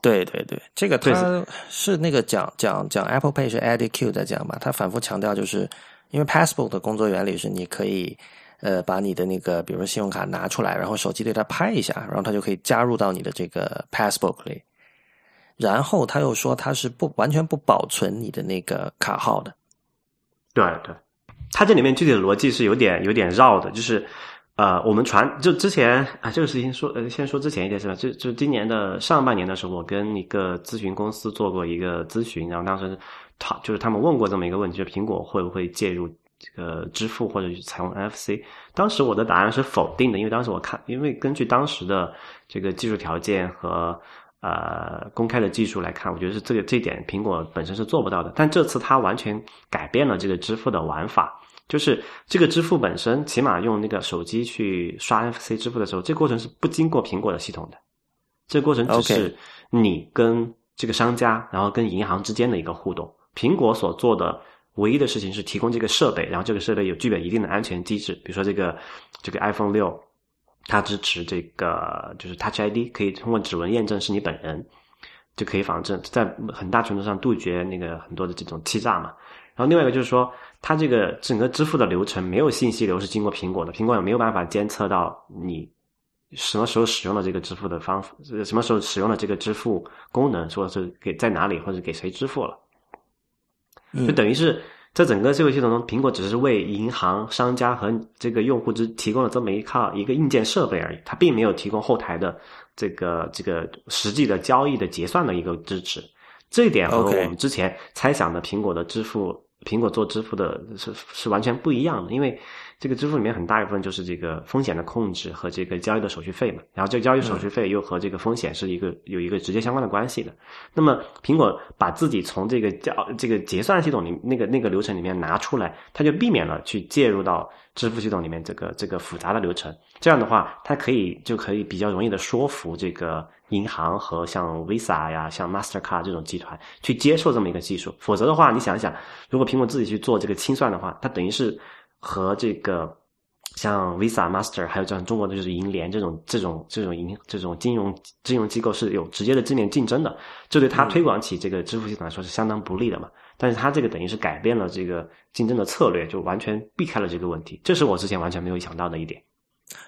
对对对，这个他是那个讲讲讲 Apple Pay 是 Eddie Q 在讲嘛？他反复强调，就是因为 Passport 的工作原理是你可以。呃，把你的那个，比如说信用卡拿出来，然后手机对它拍一下，然后它就可以加入到你的这个 Passbook 里。然后他又说，它是不完全不保存你的那个卡号的。对对，它这里面具体的逻辑是有点有点绕的，就是呃，我们传就之前啊，这个事情说呃，先说之前一件事吧，就就今年的上半年的时候，我跟一个咨询公司做过一个咨询，然后当时他就是他们问过这么一个问题，就苹果会不会介入？这个支付或者是采用 NFC，当时我的答案是否定的，因为当时我看，因为根据当时的这个技术条件和呃公开的技术来看，我觉得是这个这点苹果本身是做不到的。但这次它完全改变了这个支付的玩法，就是这个支付本身，起码用那个手机去刷 NFC 支付的时候，这个过程是不经过苹果的系统的，这个过程只是你跟这个商家，然后跟银行之间的一个互动，苹果所做的。唯一的事情是提供这个设备，然后这个设备有具备一定的安全机制，比如说这个这个 iPhone 六，它支持这个就是 Touch ID，可以通过指纹验证是你本人，就可以防证在很大程度上杜绝那个很多的这种欺诈嘛。然后另外一个就是说，它这个整个支付的流程没有信息流是经过苹果的，苹果也没有办法监测到你什么时候使用了这个支付的方，什么时候使用了这个支付功能，说是给在哪里或者给谁支付了。就等于是在整个社会系统中，苹果只是为银行、商家和这个用户之提供了这么一套一个硬件设备而已，它并没有提供后台的这个这个实际的交易的结算的一个支持。这一点和我们之前猜想的苹果的支付苹果做支付的是是完全不一样的，因为这个支付里面很大一部分就是这个风险的控制和这个交易的手续费嘛，然后这个交易手续费又和这个风险是一个有一个直接相关的关系的。那么苹果把自己从这个交这个结算系统里那个那个流程里面拿出来，它就避免了去介入到支付系统里面这个这个复杂的流程。这样的话，它可以就可以比较容易的说服这个。银行和像 Visa 呀、像 Mastercard 这种集团去接受这么一个技术，否则的话，你想一想，如果苹果自己去做这个清算的话，它等于是和这个像 Visa、Master 还有像中国的就是银联这种这种这种银这种金融金融机构是有直接的正面竞争的，这对它推广起这个支付系统来说是相当不利的嘛。但是它这个等于是改变了这个竞争的策略，就完全避开了这个问题，这是我之前完全没有想到的一点。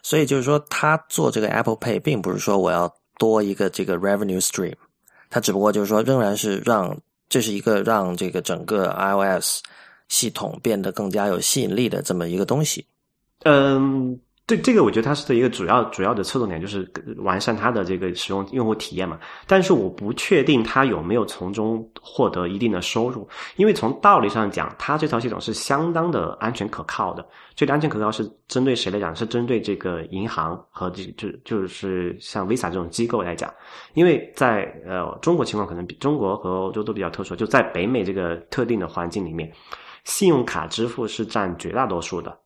所以就是说，他做这个 Apple Pay 并不是说我要。多一个这个 revenue stream，它只不过就是说，仍然是让这是一个让这个整个 iOS 系统变得更加有吸引力的这么一个东西。嗯。这这个我觉得它是的一个主要主要的侧重点，就是完善它的这个使用用户体验嘛。但是我不确定它有没有从中获得一定的收入，因为从道理上讲，它这套系统是相当的安全可靠的。这个安全可靠是针对谁来讲？是针对这个银行和这就就是像 Visa 这种机构来讲。因为在呃中国情况可能比中国和欧洲都比较特殊，就在北美这个特定的环境里面，信用卡支付是占绝大多数的，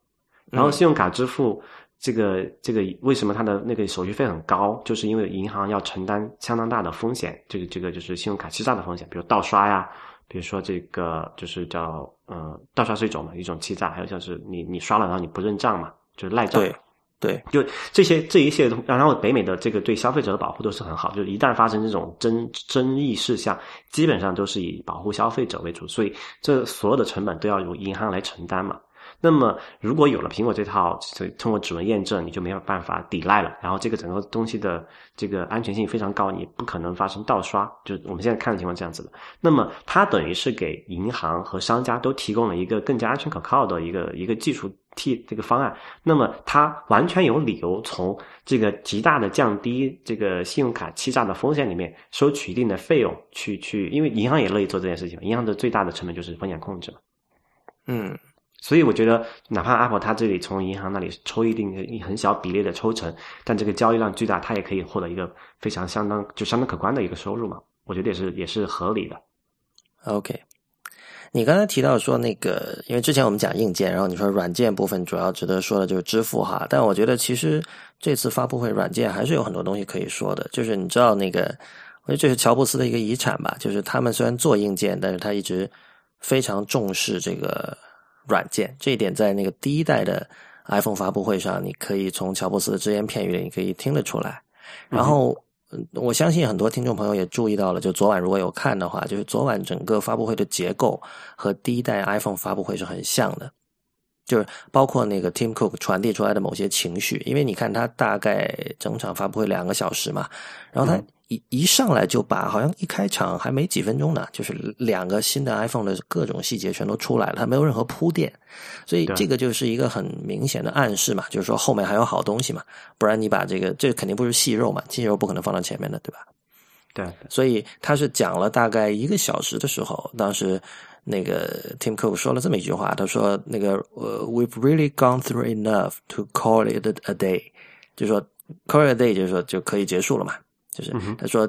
然后信用卡支付。这个这个为什么它的那个手续费很高？就是因为银行要承担相当大的风险，这个这个就是信用卡欺诈的风险，比如盗刷呀，比如说这个就是叫呃盗刷是一种嘛，一种欺诈，还有像是你你刷了然后你不认账嘛，就是赖账。对对，就这些这一切，然后北美的这个对消费者的保护都是很好，就是一旦发生这种争争议事项，基本上都是以保护消费者为主，所以这所有的成本都要由银行来承担嘛。那么，如果有了苹果这套，通过指纹验证，你就没有办法抵赖了。然后，这个整个东西的这个安全性非常高，你不可能发生盗刷。就我们现在看的情况这样子的。那么，它等于是给银行和商家都提供了一个更加安全可靠的一个一个技术替这个方案。那么，他完全有理由从这个极大的降低这个信用卡欺诈的风险里面收取一定的费用，去去，因为银行也乐意做这件事情。银行的最大的成本就是风险控制嘛。嗯。所以我觉得，哪怕 Apple 它这里从银行那里抽一定很小比例的抽成，但这个交易量巨大，它也可以获得一个非常相当就相当可观的一个收入嘛。我觉得也是也是合理的。OK，你刚才提到说那个，因为之前我们讲硬件，然后你说软件部分主要值得说的就是支付哈，但我觉得其实这次发布会软件还是有很多东西可以说的。就是你知道那个，我觉得这是乔布斯的一个遗产吧，就是他们虽然做硬件，但是他一直非常重视这个。软件这一点在那个第一代的 iPhone 发布会上，你可以从乔布斯的只言片语里你可以听得出来。然后，我相信很多听众朋友也注意到了，就昨晚如果有看的话，就是昨晚整个发布会的结构和第一代 iPhone 发布会是很像的，就是包括那个 Tim Cook 传递出来的某些情绪，因为你看他大概整场发布会两个小时嘛，然后他。一一上来就把，好像一开场还没几分钟呢，就是两个新的 iPhone 的各种细节全都出来了，他没有任何铺垫，所以这个就是一个很明显的暗示嘛，就是说后面还有好东西嘛，不然你把这个这肯定不是细肉嘛，细肉不可能放到前面的，对吧？对，所以他是讲了大概一个小时的时候，当时那个 Tim Cook 说了这么一句话，他说那个呃，We've really gone through enough to call it a day，就说 call it a day 就是说就可以结束了嘛。就是他说，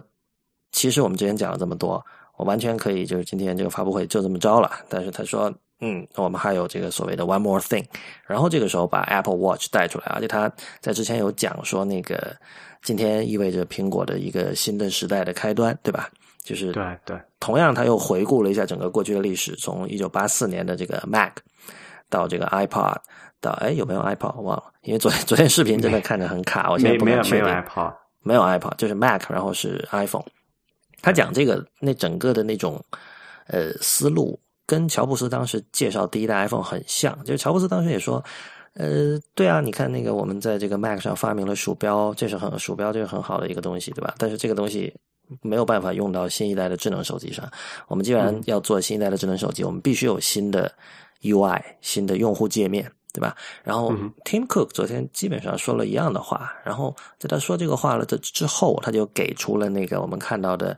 其实我们之前讲了这么多，我完全可以就是今天这个发布会就这么着了。但是他说，嗯，我们还有这个所谓的 one more thing。然后这个时候把 Apple Watch 带出来，而且他在之前有讲说，那个今天意味着苹果的一个新的时代的开端，对吧？就是对对。同样，他又回顾了一下整个过去的历史，从一九八四年的这个 Mac 到这个 iPod，到哎有没有 iPod 我忘了，因为昨天昨天视频真的看着很卡，我现在不敢确定。没有 iPod，就是 Mac，然后是 iPhone。他讲这个那整个的那种呃思路，跟乔布斯当时介绍第一代 iPhone 很像。就是乔布斯当时也说，呃，对啊，你看那个我们在这个 Mac 上发明了鼠标，这是很鼠标，这是很好的一个东西，对吧？但是这个东西没有办法用到新一代的智能手机上。我们既然要做新一代的智能手机，我们必须有新的 UI，新的用户界面。对吧？然后 Tim Cook 昨天基本上说了一样的话，然后在他说这个话了的之后，他就给出了那个我们看到的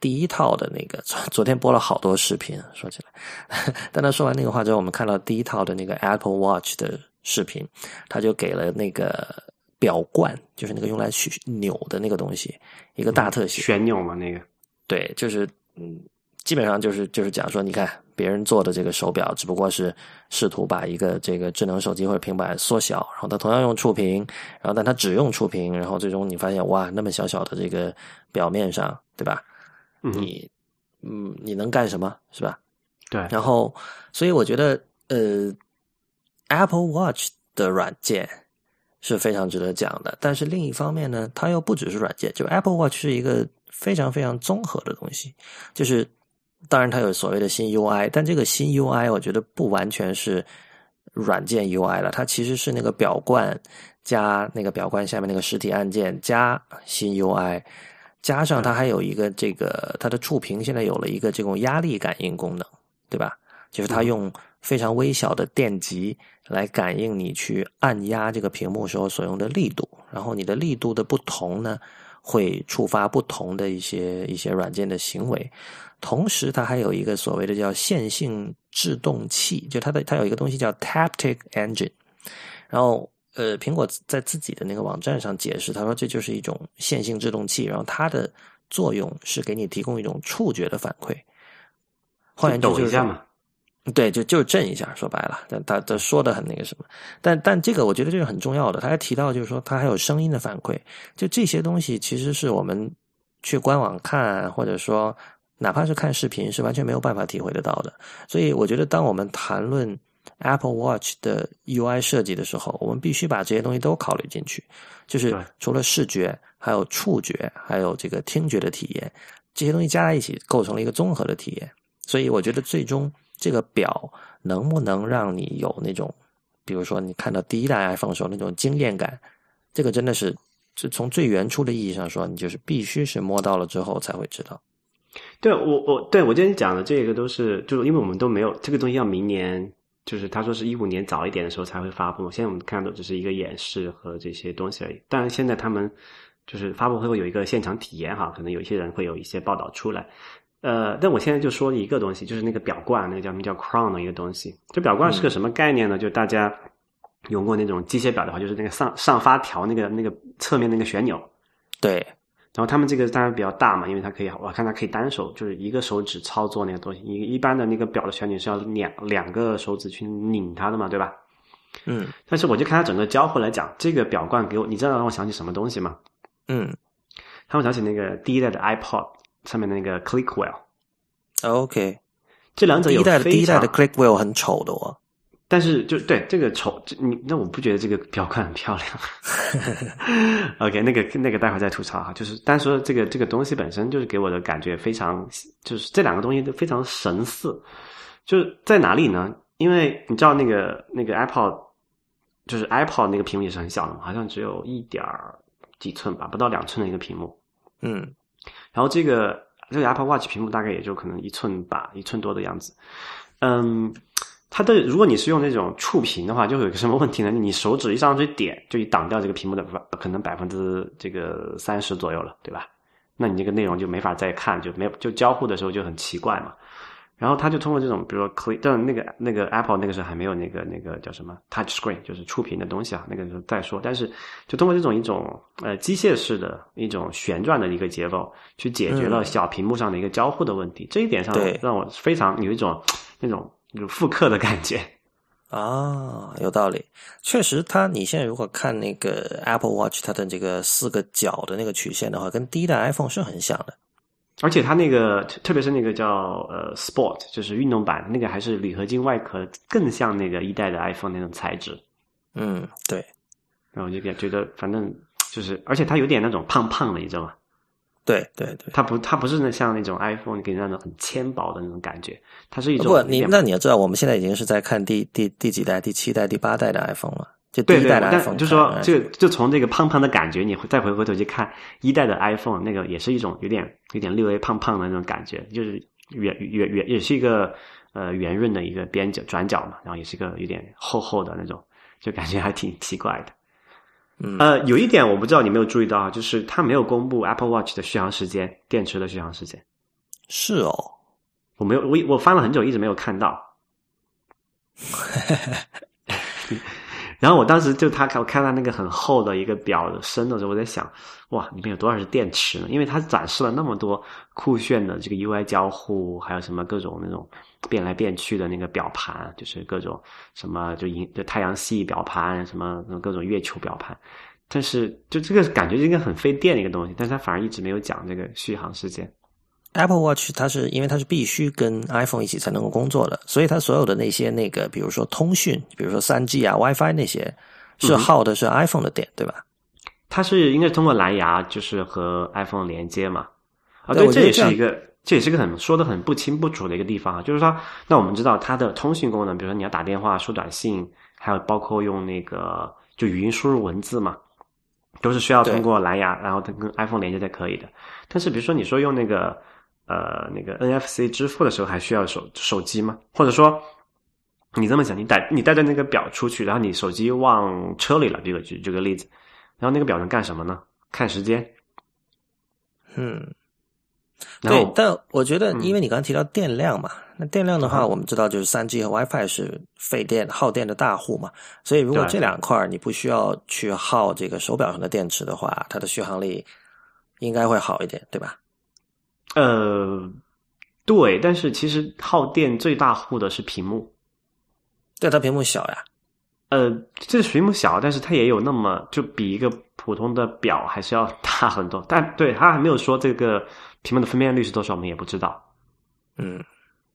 第一套的那个，昨昨天播了好多视频，说起来，<laughs> 但他说完那个话之后，我们看到第一套的那个 Apple Watch 的视频，他就给了那个表冠，就是那个用来去扭的那个东西，一个大特写，旋钮嘛，那个，对，就是嗯，基本上就是就是讲说，你看别人做的这个手表，只不过是试图把一个这个智能手机或者平板缩小，然后它同样用触屏，然后但它只用触屏，然后最终你发现哇，那么小小的这个表面上，对吧？你嗯，你能干什么是吧？对。然后，所以我觉得呃，Apple Watch 的软件是非常值得讲的。但是另一方面呢，它又不只是软件，就 Apple Watch 是一个非常非常综合的东西，就是。当然，它有所谓的新 UI，但这个新 UI 我觉得不完全是软件 UI 了，它其实是那个表冠加那个表冠下面那个实体按键加新 UI，加上它还有一个这个它的触屏现在有了一个这种压力感应功能，对吧？就是它用非常微小的电极来感应你去按压这个屏幕时候所用的力度，然后你的力度的不同呢，会触发不同的一些一些软件的行为。同时，它还有一个所谓的叫线性制动器，就它的它有一个东西叫 Taptic Engine。然后，呃，苹果在自己的那个网站上解释，他说这就是一种线性制动器，然后它的作用是给你提供一种触觉的反馈。换言之，就是，对，就就是震一下，说白了，但他他说的很那个什么，但但这个我觉得这是很重要的。他还提到，就是说他还有声音的反馈，就这些东西其实是我们去官网看，或者说。哪怕是看视频，是完全没有办法体会得到的。所以，我觉得当我们谈论 Apple Watch 的 UI 设计的时候，我们必须把这些东西都考虑进去。就是除了视觉，还有触觉，还有这个听觉的体验，这些东西加在一起，构成了一个综合的体验。所以，我觉得最终这个表能不能让你有那种，比如说你看到第一代 iPhone 时候那种惊艳感，这个真的是，是从最原初的意义上说，你就是必须是摸到了之后才会知道。对我，我对我今天讲的这个都是，就是因为我们都没有这个东西，要明年，就是他说是一五年早一点的时候才会发布。现在我们看到只是一个演示和这些东西而已。当然，现在他们就是发布会会有一个现场体验哈，可能有一些人会有一些报道出来。呃，但我现在就说一个东西，就是那个表冠，那个叫什么叫 Crown 的一个东西。这表冠是个什么概念呢？就大家用过那种机械表的话，就是那个上上发条那个那个侧面那个旋钮，对。然后他们这个当然比较大嘛，因为它可以，我看它可以单手，就是一个手指操作那个东西。一一般的那个表的旋钮是要两两个手指去拧它的嘛，对吧？嗯。但是我就看它整个交互来讲，这个表冠给我，你知道让我想起什么东西吗？嗯。让我想起那个第一代的 iPod 上面的那个 Click Wheel。OK。这两者有第一代的第一代的 Click Wheel 很丑的哦。但是就对这个丑，你那我不觉得这个表冠很漂亮。<laughs> OK，那个那个待会再吐槽哈。就是单说这个这个东西本身就是给我的感觉非常，就是这两个东西都非常神似。就是在哪里呢？因为你知道那个那个 Apple，就是 Apple 那个屏幕也是很小的嘛，好像只有一点几寸吧，不到两寸的一个屏幕。嗯，然后这个这个 Apple Watch 屏幕大概也就可能一寸吧，一寸多的样子。嗯。它的如果你是用那种触屏的话，就会有个什么问题呢？你手指一上去点，就挡掉这个屏幕的可能百分之这个三十左右了，对吧？那你这个内容就没法再看，就没有就交互的时候就很奇怪嘛。然后他就通过这种，比如说 click，但那个那个 Apple 那个时候还没有那个那个叫什么 Touch Screen，就是触屏的东西啊，那个时候再说。但是就通过这种一种呃机械式的一种旋转的一个结构，去解决了小屏幕上的一个交互的问题。这一点上让我非常有一种那种。有复刻的感觉啊，有道理。确实，它你现在如果看那个 Apple Watch，它的这个四个角的那个曲线的话，跟第一代 iPhone 是很像的。而且它那个，特别是那个叫呃 Sport，就是运动版，那个还是铝合金外壳，更像那个一代的 iPhone 那种材质。嗯，对。然后我就觉得，反正就是，而且它有点那种胖胖的，你知道吗？对对对，它不，它不是那像那种 iPhone 给你那种很纤薄的那种感觉，它是一种。不，你那你要知道，我们现在已经是在看第第第几代、第七代、第八代的 iPhone 了，就第一代的 iPhone。就说，就就从这个胖胖的感觉，你再回过头去看一代的 iPhone，那个也是一种有点有点略微胖胖的那种感觉，就是圆圆圆，也是一个呃圆润的一个边角转角嘛，然后也是一个有点厚厚的那种，就感觉还挺奇怪的。呃，有一点我不知道你没有注意到啊，就是它没有公布 Apple Watch 的续航时间，电池的续航时间。是哦，我没有，我我翻了很久，一直没有看到。<laughs> 然后我当时就他我看到那个很厚的一个表的身的时候，我在想，哇，里面有多少是电池呢？因为它展示了那么多酷炫的这个 UI 交互，还有什么各种那种变来变去的那个表盘，就是各种什么就银就太阳系表盘，什么各种月球表盘。但是就这个感觉应该很费电的一个东西，但是他反而一直没有讲这个续航时间。Apple Watch 它是因为它是必须跟 iPhone 一起才能够工作的，所以它所有的那些那个，比如说通讯，比如说三 G 啊、WiFi 那些，是耗的是 iPhone 的电，对吧？它是应该通过蓝牙，就是和 iPhone 连接嘛。啊，对，这也是一个，这也是个很说的很不清不楚的一个地方啊。就是说，那我们知道它的通讯功能，比如说你要打电话、收短信，还有包括用那个就语音输入文字嘛，都是需要通过蓝牙，然后它跟 iPhone 连接才可以的。但是比如说你说用那个。呃，那个 NFC 支付的时候还需要手手机吗？或者说，你这么想，你带你带着那个表出去，然后你手机忘车里了，这个举这个例子，然后那个表能干什么呢？看时间。嗯，对，但我觉得，因为你刚刚提到电量嘛，那电量的话，我们知道就是三 G 和 WiFi 是费电耗电的大户嘛，所以如果这两块你不需要去耗这个手表上的电池的话，它的续航力应该会好一点，对吧？呃，对，但是其实耗电最大户的是屏幕，但，它屏幕小呀。呃，这屏幕小，但是它也有那么就比一个普通的表还是要 <laughs> 大很多。但对它还没有说这个屏幕的分辨率是多少，我们也不知道。嗯，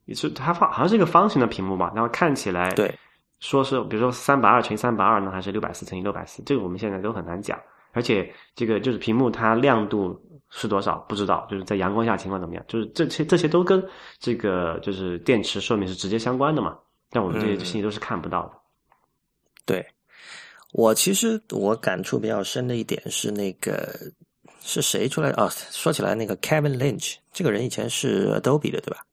也是它方好像是一个方形的屏幕吧？然后看起来对，说是比如说三百二乘以三百二呢，还是六百四乘以六百四？这个我们现在都很难讲。而且这个就是屏幕它亮度。是多少不知道，就是在阳光下情况怎么样？就是这些这些都跟这个就是电池寿命是直接相关的嘛？但我们这些信息都是看不到的。对，我其实我感触比较深的一点是那个是谁出来啊？说起来，那个 Kevin Lynch 这个人以前是 Adobe 的对吧？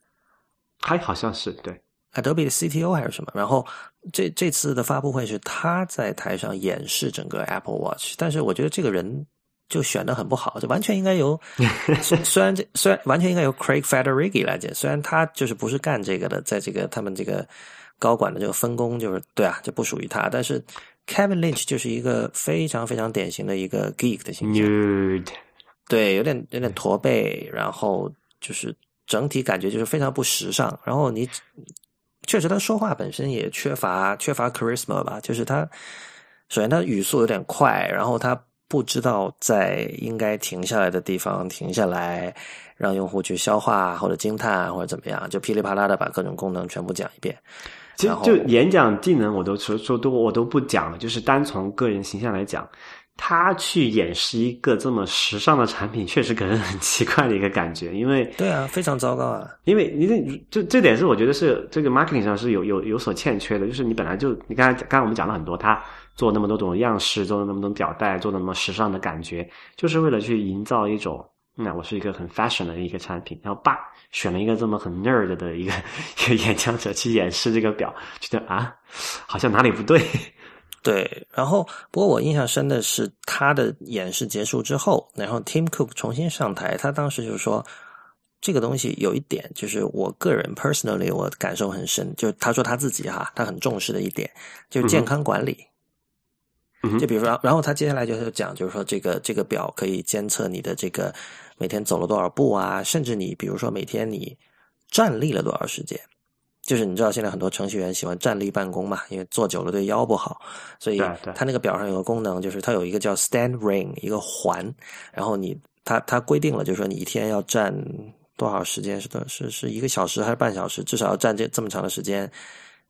他好像是对 Adobe 的 CTO 还是什么？然后这这次的发布会是他在台上演示整个 Apple Watch，但是我觉得这个人。就选的很不好，就完全应该由 <laughs> 虽然这虽然完全应该由 Craig Federighi 来接，虽然他就是不是干这个的，在这个他们这个高管的这个分工就是对啊，就不属于他。但是 Kevin Lynch 就是一个非常非常典型的一个 geek 的形象，对，有点有点驼背，然后就是整体感觉就是非常不时尚。然后你确实他说话本身也缺乏缺乏 charisma 吧，就是他首先他语速有点快，然后他。不知道在应该停下来的地方停下来，让用户去消化或者惊叹或者怎么样，就噼里啪啦的把各种功能全部讲一遍。其实就演讲技能，我都说说都我都不讲了，就是单从个人形象来讲，他去演示一个这么时尚的产品，确实给人很奇怪的一个感觉。因为对啊，非常糟糕啊！因为你这这这点是我觉得是这个 marketing 上是有有有所欠缺的，就是你本来就你刚才刚才我们讲了很多他。做那么多种样式，做那么多表带，做那么时尚的感觉，就是为了去营造一种，那我是一个很 fashion 的一个产品。然后，爸选了一个这么很 nerd 的一个 <laughs> 一个演讲者去演示这个表，觉得啊，好像哪里不对。对，然后不过我印象深的是他的演示结束之后，然后 Tim Cook 重新上台，他当时就是说，这个东西有一点，就是我个人 personally 我感受很深，就他说他自己哈，他很重视的一点，就是健康管理。就比如说，然后他接下来就是讲，就是说这个这个表可以监测你的这个每天走了多少步啊，甚至你比如说每天你站立了多少时间。就是你知道现在很多程序员喜欢站立办公嘛，因为坐久了对腰不好，所以它那个表上有个功能，就是它有一个叫 Stand Ring 一个环，然后你它它规定了，就是说你一天要站多少时间，是多是是一个小时还是半小时，至少要站这这么长的时间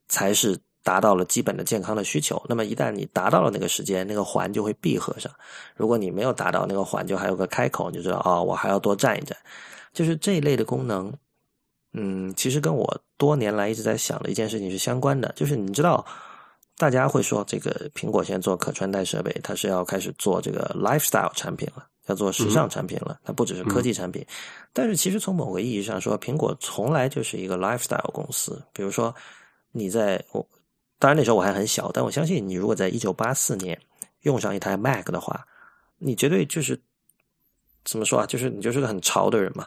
才是。达到了基本的健康的需求，那么一旦你达到了那个时间，那个环就会闭合上。如果你没有达到那个环，就还有个开口，你就知道啊，我还要多站一站。就是这一类的功能，嗯，其实跟我多年来一直在想的一件事情是相关的。就是你知道，大家会说这个苹果现在做可穿戴设备，它是要开始做这个 lifestyle 产品了，要做时尚产品了。它不只是科技产品，但是其实从某个意义上说，苹果从来就是一个 lifestyle 公司。比如说你在我。当然那时候我还很小，但我相信你如果在一九八四年用上一台 Mac 的话，你绝对就是怎么说啊？就是你就是个很潮的人嘛。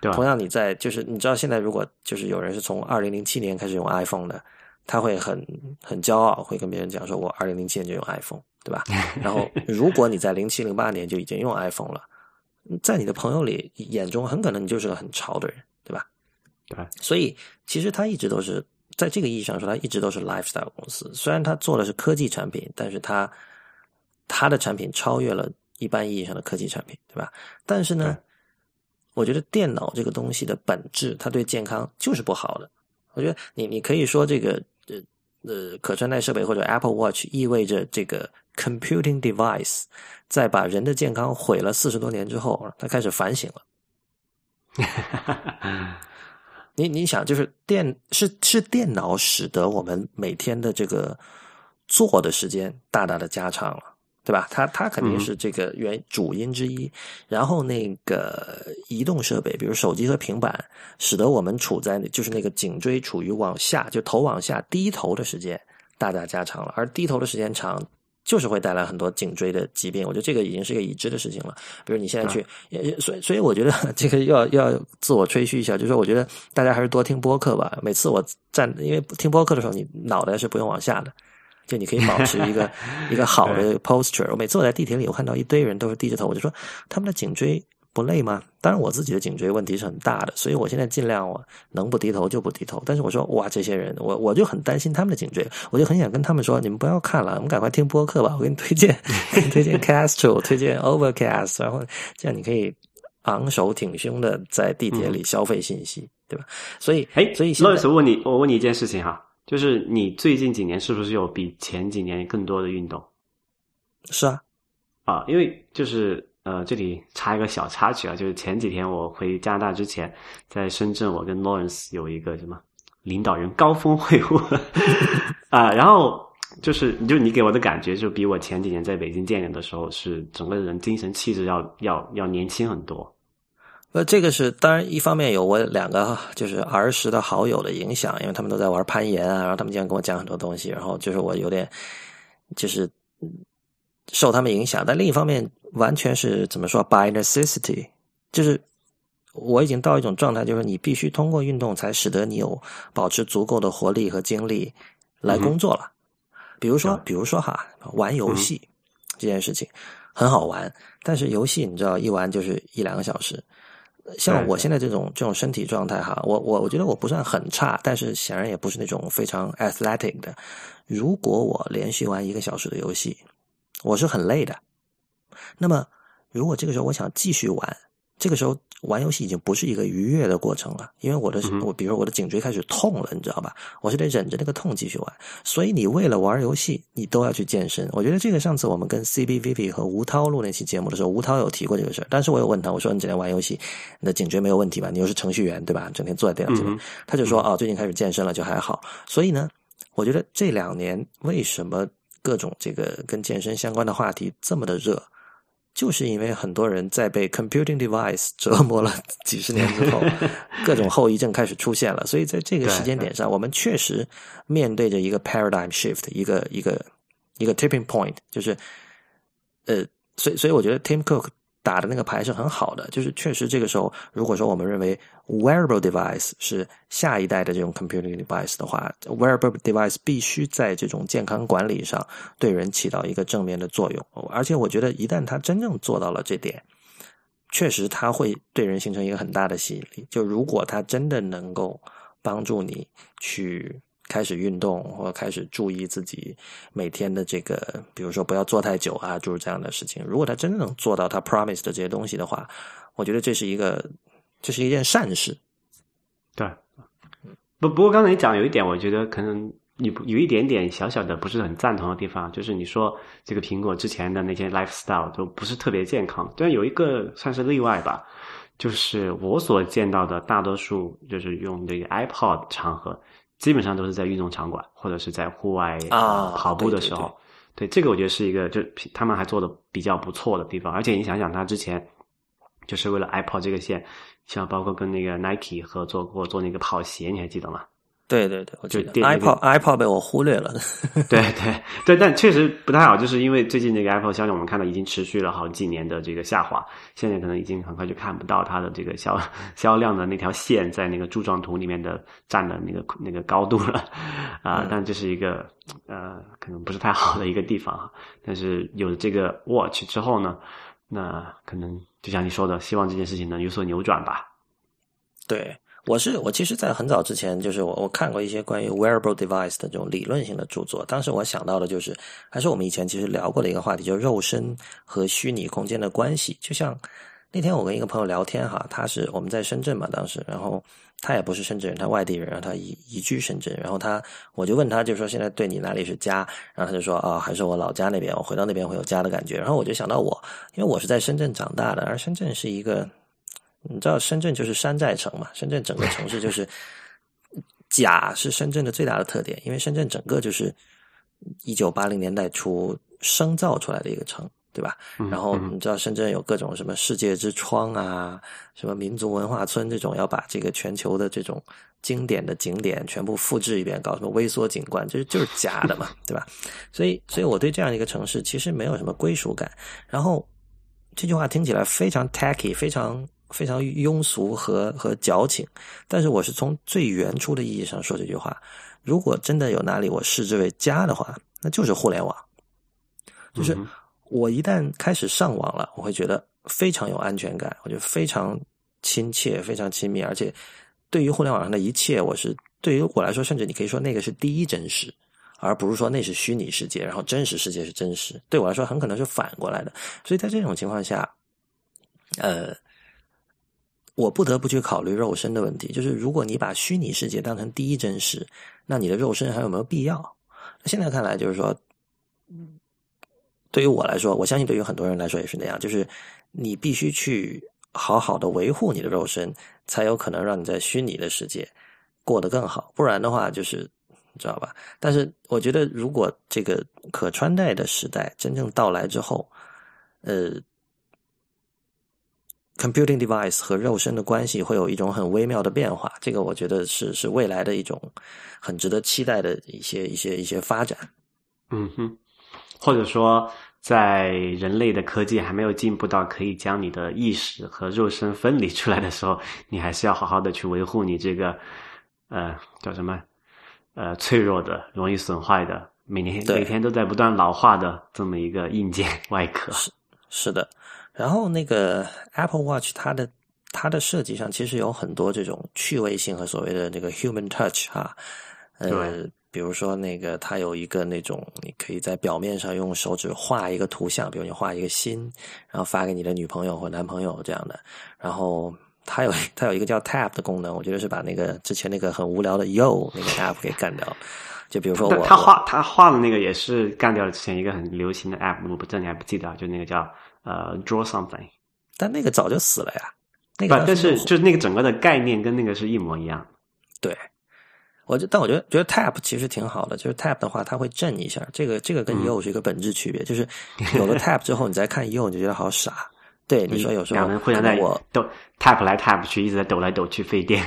对同样你在就是你知道现在如果就是有人是从二零零七年开始用 iPhone 的，他会很很骄傲，会跟别人讲说我二零零七年就用 iPhone，对吧？<laughs> 然后如果你在零七零八年就已经用 iPhone 了，在你的朋友里眼中很可能你就是个很潮的人，对吧？对，所以其实他一直都是在这个意义上说，它一直都是 lifestyle 公司。虽然它做的是科技产品，但是它它的产品超越了一般意义上的科技产品，对吧？但是呢，我觉得电脑这个东西的本质，它对健康就是不好的。我觉得你你可以说这个呃呃可穿戴设备或者 Apple Watch 意味着这个 computing device 在把人的健康毁了四十多年之后，它开始反省了。<laughs> 你你想，就是电是是电脑使得我们每天的这个做的时间大大的加长了，对吧？它它肯定是这个原主因之一。然后那个移动设备，比如手机和平板，使得我们处在就是那个颈椎处于往下，就头往下低头的时间大大加长了，而低头的时间长。就是会带来很多颈椎的疾病，我觉得这个已经是一个已知的事情了。比如你现在去，所以所以我觉得 <laughs> 这个要要自我吹嘘一下，就是说我觉得大家还是多听播客吧。每次我站，因为听播客的时候，你脑袋是不用往下的，就你可以保持一个 <laughs> 一个好的 posture。我每次我在地铁里，我看到一堆人都是低着头，我就说他们的颈椎。不累吗？当然，我自己的颈椎问题是很大的，所以我现在尽量我能不低头就不低头。但是我说哇，这些人，我我就很担心他们的颈椎，我就很想跟他们说，你们不要看了，我们赶快听播客吧。我给你推荐，<laughs> 给你推荐 Castro，推荐 Overcast，然后这样你可以昂首挺胸的在地铁里消费信息，对吧？所以，哎，所以罗老师问你，我问你一件事情哈，就是你最近几年是不是有比前几年更多的运动？是啊，啊，因为就是。呃，这里插一个小插曲啊，就是前几天我回加拿大之前，在深圳，我跟 Lawrence 有一个什么领导人高峰会晤 <laughs> 啊，然后就是就你给我的感觉，就比我前几年在北京见你的时候，是整个人精神气质要要要年轻很多。呃，这个是当然，一方面有我两个就是儿时的好友的影响，因为他们都在玩攀岩啊，然后他们经常跟我讲很多东西，然后就是我有点就是受他们影响，但另一方面。完全是怎么说？By necessity，就是我已经到一种状态，就是你必须通过运动才使得你有保持足够的活力和精力来工作了。比如说，比如说哈，玩游戏这件事情很好玩，但是游戏你知道一玩就是一两个小时。像我现在这种这种身体状态哈，我我我觉得我不算很差，但是显然也不是那种非常 athletic 的。如果我连续玩一个小时的游戏，我是很累的。那么，如果这个时候我想继续玩，这个时候玩游戏已经不是一个愉悦的过程了，因为我的我，比如我的颈椎开始痛了，你知道吧？我是得忍着那个痛继续玩。所以你为了玩游戏，你都要去健身。我觉得这个上次我们跟 C B V V 和吴涛录那期节目的时候，吴涛有提过这个事儿。但是我有问他，我说你整天玩游戏，你的颈椎没有问题吧？你又是程序员对吧？整天坐在电脑前面，他就说哦，最近开始健身了，就还好。所以呢，我觉得这两年为什么各种这个跟健身相关的话题这么的热？就是因为很多人在被 computing device 折磨了 <laughs> 几十年之后，各种后遗症开始出现了，所以在这个时间点上，我们确实面对着一个 paradigm shift，一个一个一个 tipping point，就是呃，所以所以我觉得 Tim Cook。打的那个牌是很好的，就是确实这个时候，如果说我们认为 wearable device 是下一代的这种 computing device 的话，wearable device 必须在这种健康管理上对人起到一个正面的作用。而且我觉得，一旦它真正做到了这点，确实它会对人形成一个很大的吸引力。就如果它真的能够帮助你去。开始运动，或者开始注意自己每天的这个，比如说不要坐太久啊，就是这样的事情。如果他真的能做到他 promise 的这些东西的话，我觉得这是一个，这是一件善事。对，不不过刚才你讲有一点，我觉得可能你有一点点小小的不是很赞同的地方，就是你说这个苹果之前的那些 lifestyle 都不是特别健康，但有一个算是例外吧，就是我所见到的大多数就是用这个 iPod 场合。基本上都是在运动场馆或者是在户外啊跑步的时候，对这个我觉得是一个就他们还做的比较不错的地方。而且你想想，他之前就是为了 iPod 这个线，像包括跟那个 Nike 合作过做那个跑鞋，你还记得吗？对对对，我觉得 iPod iPod 被我忽略了。<laughs> 对对对，但确实不太好，就是因为最近这个 iPod 销量，我们看到已经持续了好几年的这个下滑，现在可能已经很快就看不到它的这个销 <laughs> 销量的那条线在那个柱状图里面的占的那个那个高度了啊。但这是一个呃，可能不是太好的一个地方啊。但是有了这个 Watch 之后呢，那可能就像你说的，希望这件事情能有所扭转吧。对。我是我其实，在很早之前，就是我我看过一些关于 wearable device 的这种理论性的著作。当时我想到的就是，还是我们以前其实聊过的一个话题，就是肉身和虚拟空间的关系。就像那天我跟一个朋友聊天哈，他是我们在深圳嘛，当时，然后他也不是深圳人，他外地人，然后他移移居深圳，然后他我就问他，就说现在对你哪里是家？然后他就说啊，还是我老家那边，我回到那边会有家的感觉。然后我就想到我，因为我是在深圳长大的，而深圳是一个。你知道深圳就是山寨城嘛？深圳整个城市就是假，是深圳的最大的特点。因为深圳整个就是一九八零年代初生造出来的一个城，对吧？然后你知道深圳有各种什么世界之窗啊，什么民族文化村这种，要把这个全球的这种经典的景点全部复制一遍，搞什么微缩景观，就是就是假的嘛，对吧？所以，所以我对这样一个城市其实没有什么归属感。然后这句话听起来非常 tacky，非常。非常庸俗和和矫情，但是我是从最原初的意义上说这句话。如果真的有哪里我视之为家的话，那就是互联网。就是我一旦开始上网了，我会觉得非常有安全感，我觉得非常亲切、非常亲密，而且对于互联网上的一切，我是对于我来说，甚至你可以说那个是第一真实，而不是说那是虚拟世界，然后真实世界是真实。对我来说，很可能是反过来的。所以在这种情况下，呃。我不得不去考虑肉身的问题，就是如果你把虚拟世界当成第一真实，那你的肉身还有没有必要？现在看来，就是说，对于我来说，我相信对于很多人来说也是那样，就是你必须去好好的维护你的肉身，才有可能让你在虚拟的世界过得更好。不然的话，就是知道吧？但是我觉得，如果这个可穿戴的时代真正到来之后，呃。Computing device 和肉身的关系会有一种很微妙的变化，这个我觉得是是未来的一种很值得期待的一些一些一些发展。嗯哼，或者说，在人类的科技还没有进步到可以将你的意识和肉身分离出来的时候，你还是要好好的去维护你这个呃叫什么呃脆弱的、容易损坏的、每年每天都在不断老化的这么一个硬件 <laughs> 外壳。是是的。然后那个 Apple Watch 它的它的设计上其实有很多这种趣味性和所谓的那个 human touch 哈，呃，比如说那个它有一个那种你可以在表面上用手指画一个图像，比如你画一个心，然后发给你的女朋友或男朋友这样的。然后它有它有一个叫 Tap 的功能，我觉得是把那个之前那个很无聊的 Yo 那个 App 给干掉。就比如说我他画他画的那个也是干掉了之前一个很流行的 App，我不知道你还不记得，就那个叫。呃，draw something，但那个早就死了呀。那个，但是就是那个整个的概念跟那个是一模一样。对，我就但我觉得觉得 tap 其实挺好的，就是 tap 的话，它会震一下。这个这个跟 you 是一个本质区别，就是 <laughs> 有了 tap 之后，你再看 you 你就觉得好傻。对，你说有时候两人互相在我抖 tap 来 tap 去，一直在抖来抖去，费电。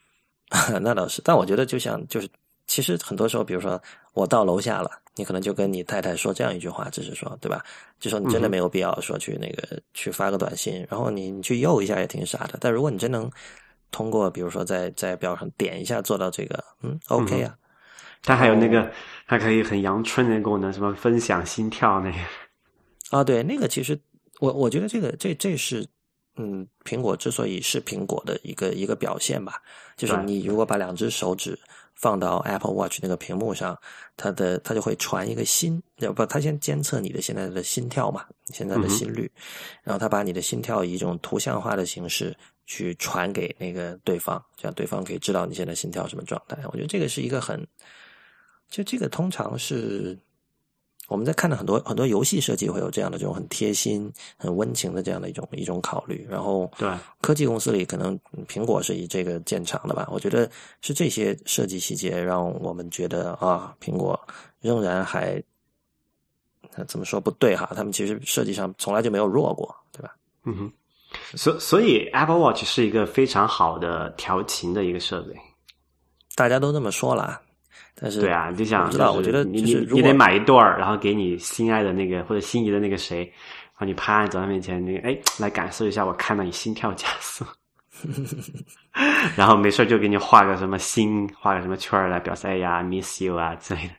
<laughs> 那倒是，但我觉得就像就是。其实很多时候，比如说我到楼下了，你可能就跟你太太说这样一句话，就是说，对吧？就说你真的没有必要说去那个去发个短信，然后你你去诱一下也挺傻的。但如果你真能通过，比如说在在表上点一下做到这个，嗯，OK 啊。它还有那个还可以很阳春的功能，什么分享心跳那个。啊，对，那个其实我我觉得这个这这是嗯，苹果之所以是苹果的一个一个表现吧，就是你如果把两只手指。放到 Apple Watch 那个屏幕上，它的它就会传一个心，要不它先监测你的现在的心跳嘛，现在的心率，然后它把你的心跳以一种图像化的形式去传给那个对方，这样对方可以知道你现在心跳什么状态。我觉得这个是一个很，就这个通常是。我们在看到很多很多游戏设计会有这样的这种很贴心、很温情的这样的一种一种考虑。然后，对科技公司里，可能苹果是以这个见长的吧。我觉得是这些设计细节让我们觉得啊，苹果仍然还怎么说不对哈？他们其实设计上从来就没有弱过，对吧？嗯哼，所所以 Apple Watch 是一个非常好的调情的一个设备。大家都这么说了，但是对啊，你想知道，我觉得你就是你你得买一对儿，然后给你心爱的那个或者心仪的那个谁，然后你趴在他面前，你哎来感受一下，我看到你心跳加速，<laughs> 然后没事就给你画个什么心，画个什么圈儿来表示哎呀 miss you 啊之类的。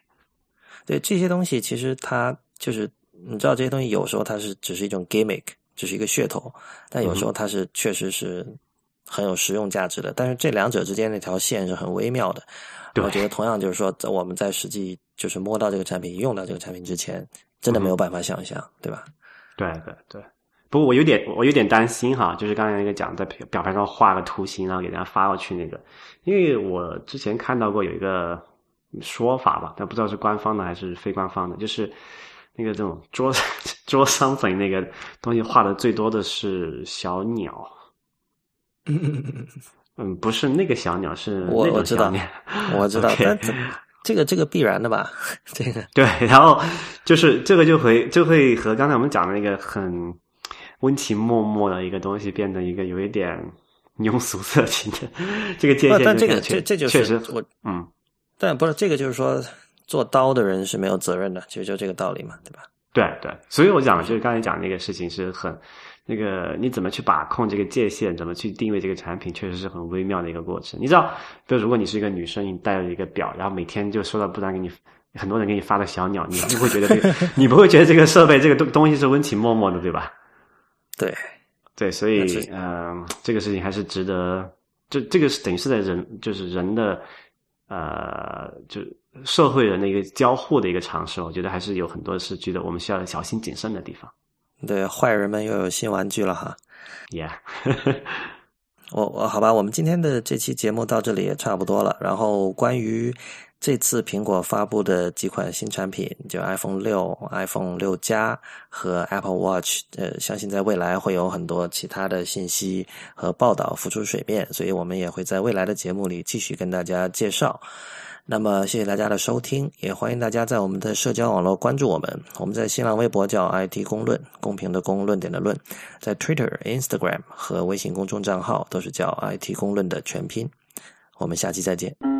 对这些东西，其实它就是你知道，这些东西有时候它是只是一种 gimmick，只是一个噱头，但有时候它是确实是很有实用价值的。但是这两者之间那条线是很微妙的。对。我觉得同样就是说，在我们在实际就是摸到这个产品、用到这个产品之前，真的没有办法想象，对吧？对对对，不过我有点我有点担心哈，就是刚才那个讲在表表盘上画个图形，然后给大家发过去那个，因为我之前看到过有一个说法吧，但不知道是官方的还是非官方的，就是那个这种桌 <laughs> 桌上粉那个东西画的最多的是小鸟，<laughs> 嗯，不是那个小鸟，是那我我知道我知道这这个这个必然的吧？这个对，然后就是这个就会就会和刚才我们讲的那个很温情脉脉的一个东西，变得一个有一点庸俗色情的这个界限但这个这这就确是实我，嗯，但不是这个就是说，做刀的人是没有责任的，其实就这个道理嘛，对吧？对对，所以我讲就是刚才讲那个事情是很那个你怎么去把控这个界限，怎么去定位这个产品，确实是很微妙的一个过程。你知道，比如如果你是一个女生，你戴了一个表，然后每天就收到不断给你很多人给你发的小鸟，你不会觉得这个 <laughs> 你不会觉得这个设备这个东东西是温情脉脉的，对吧？对，对，所以嗯、呃这个事情还是值得，就这个是等于是在人就是人的呃，就社会人的一个交互的一个尝试，我觉得还是有很多是觉得我们需要小心谨慎的地方。对，坏人们又有新玩具了哈。Yeah，<laughs> 我我好吧，我们今天的这期节目到这里也差不多了。然后关于这次苹果发布的几款新产品，就 iPhone 六、iPhone 六加和 Apple Watch，呃，相信在未来会有很多其他的信息和报道浮出水面，所以我们也会在未来的节目里继续跟大家介绍。那么，谢谢大家的收听，也欢迎大家在我们的社交网络关注我们。我们在新浪微博叫 IT 公论，公平的公，论点的论；在 Twitter、Instagram 和微信公众账号都是叫 IT 公论的全拼。我们下期再见。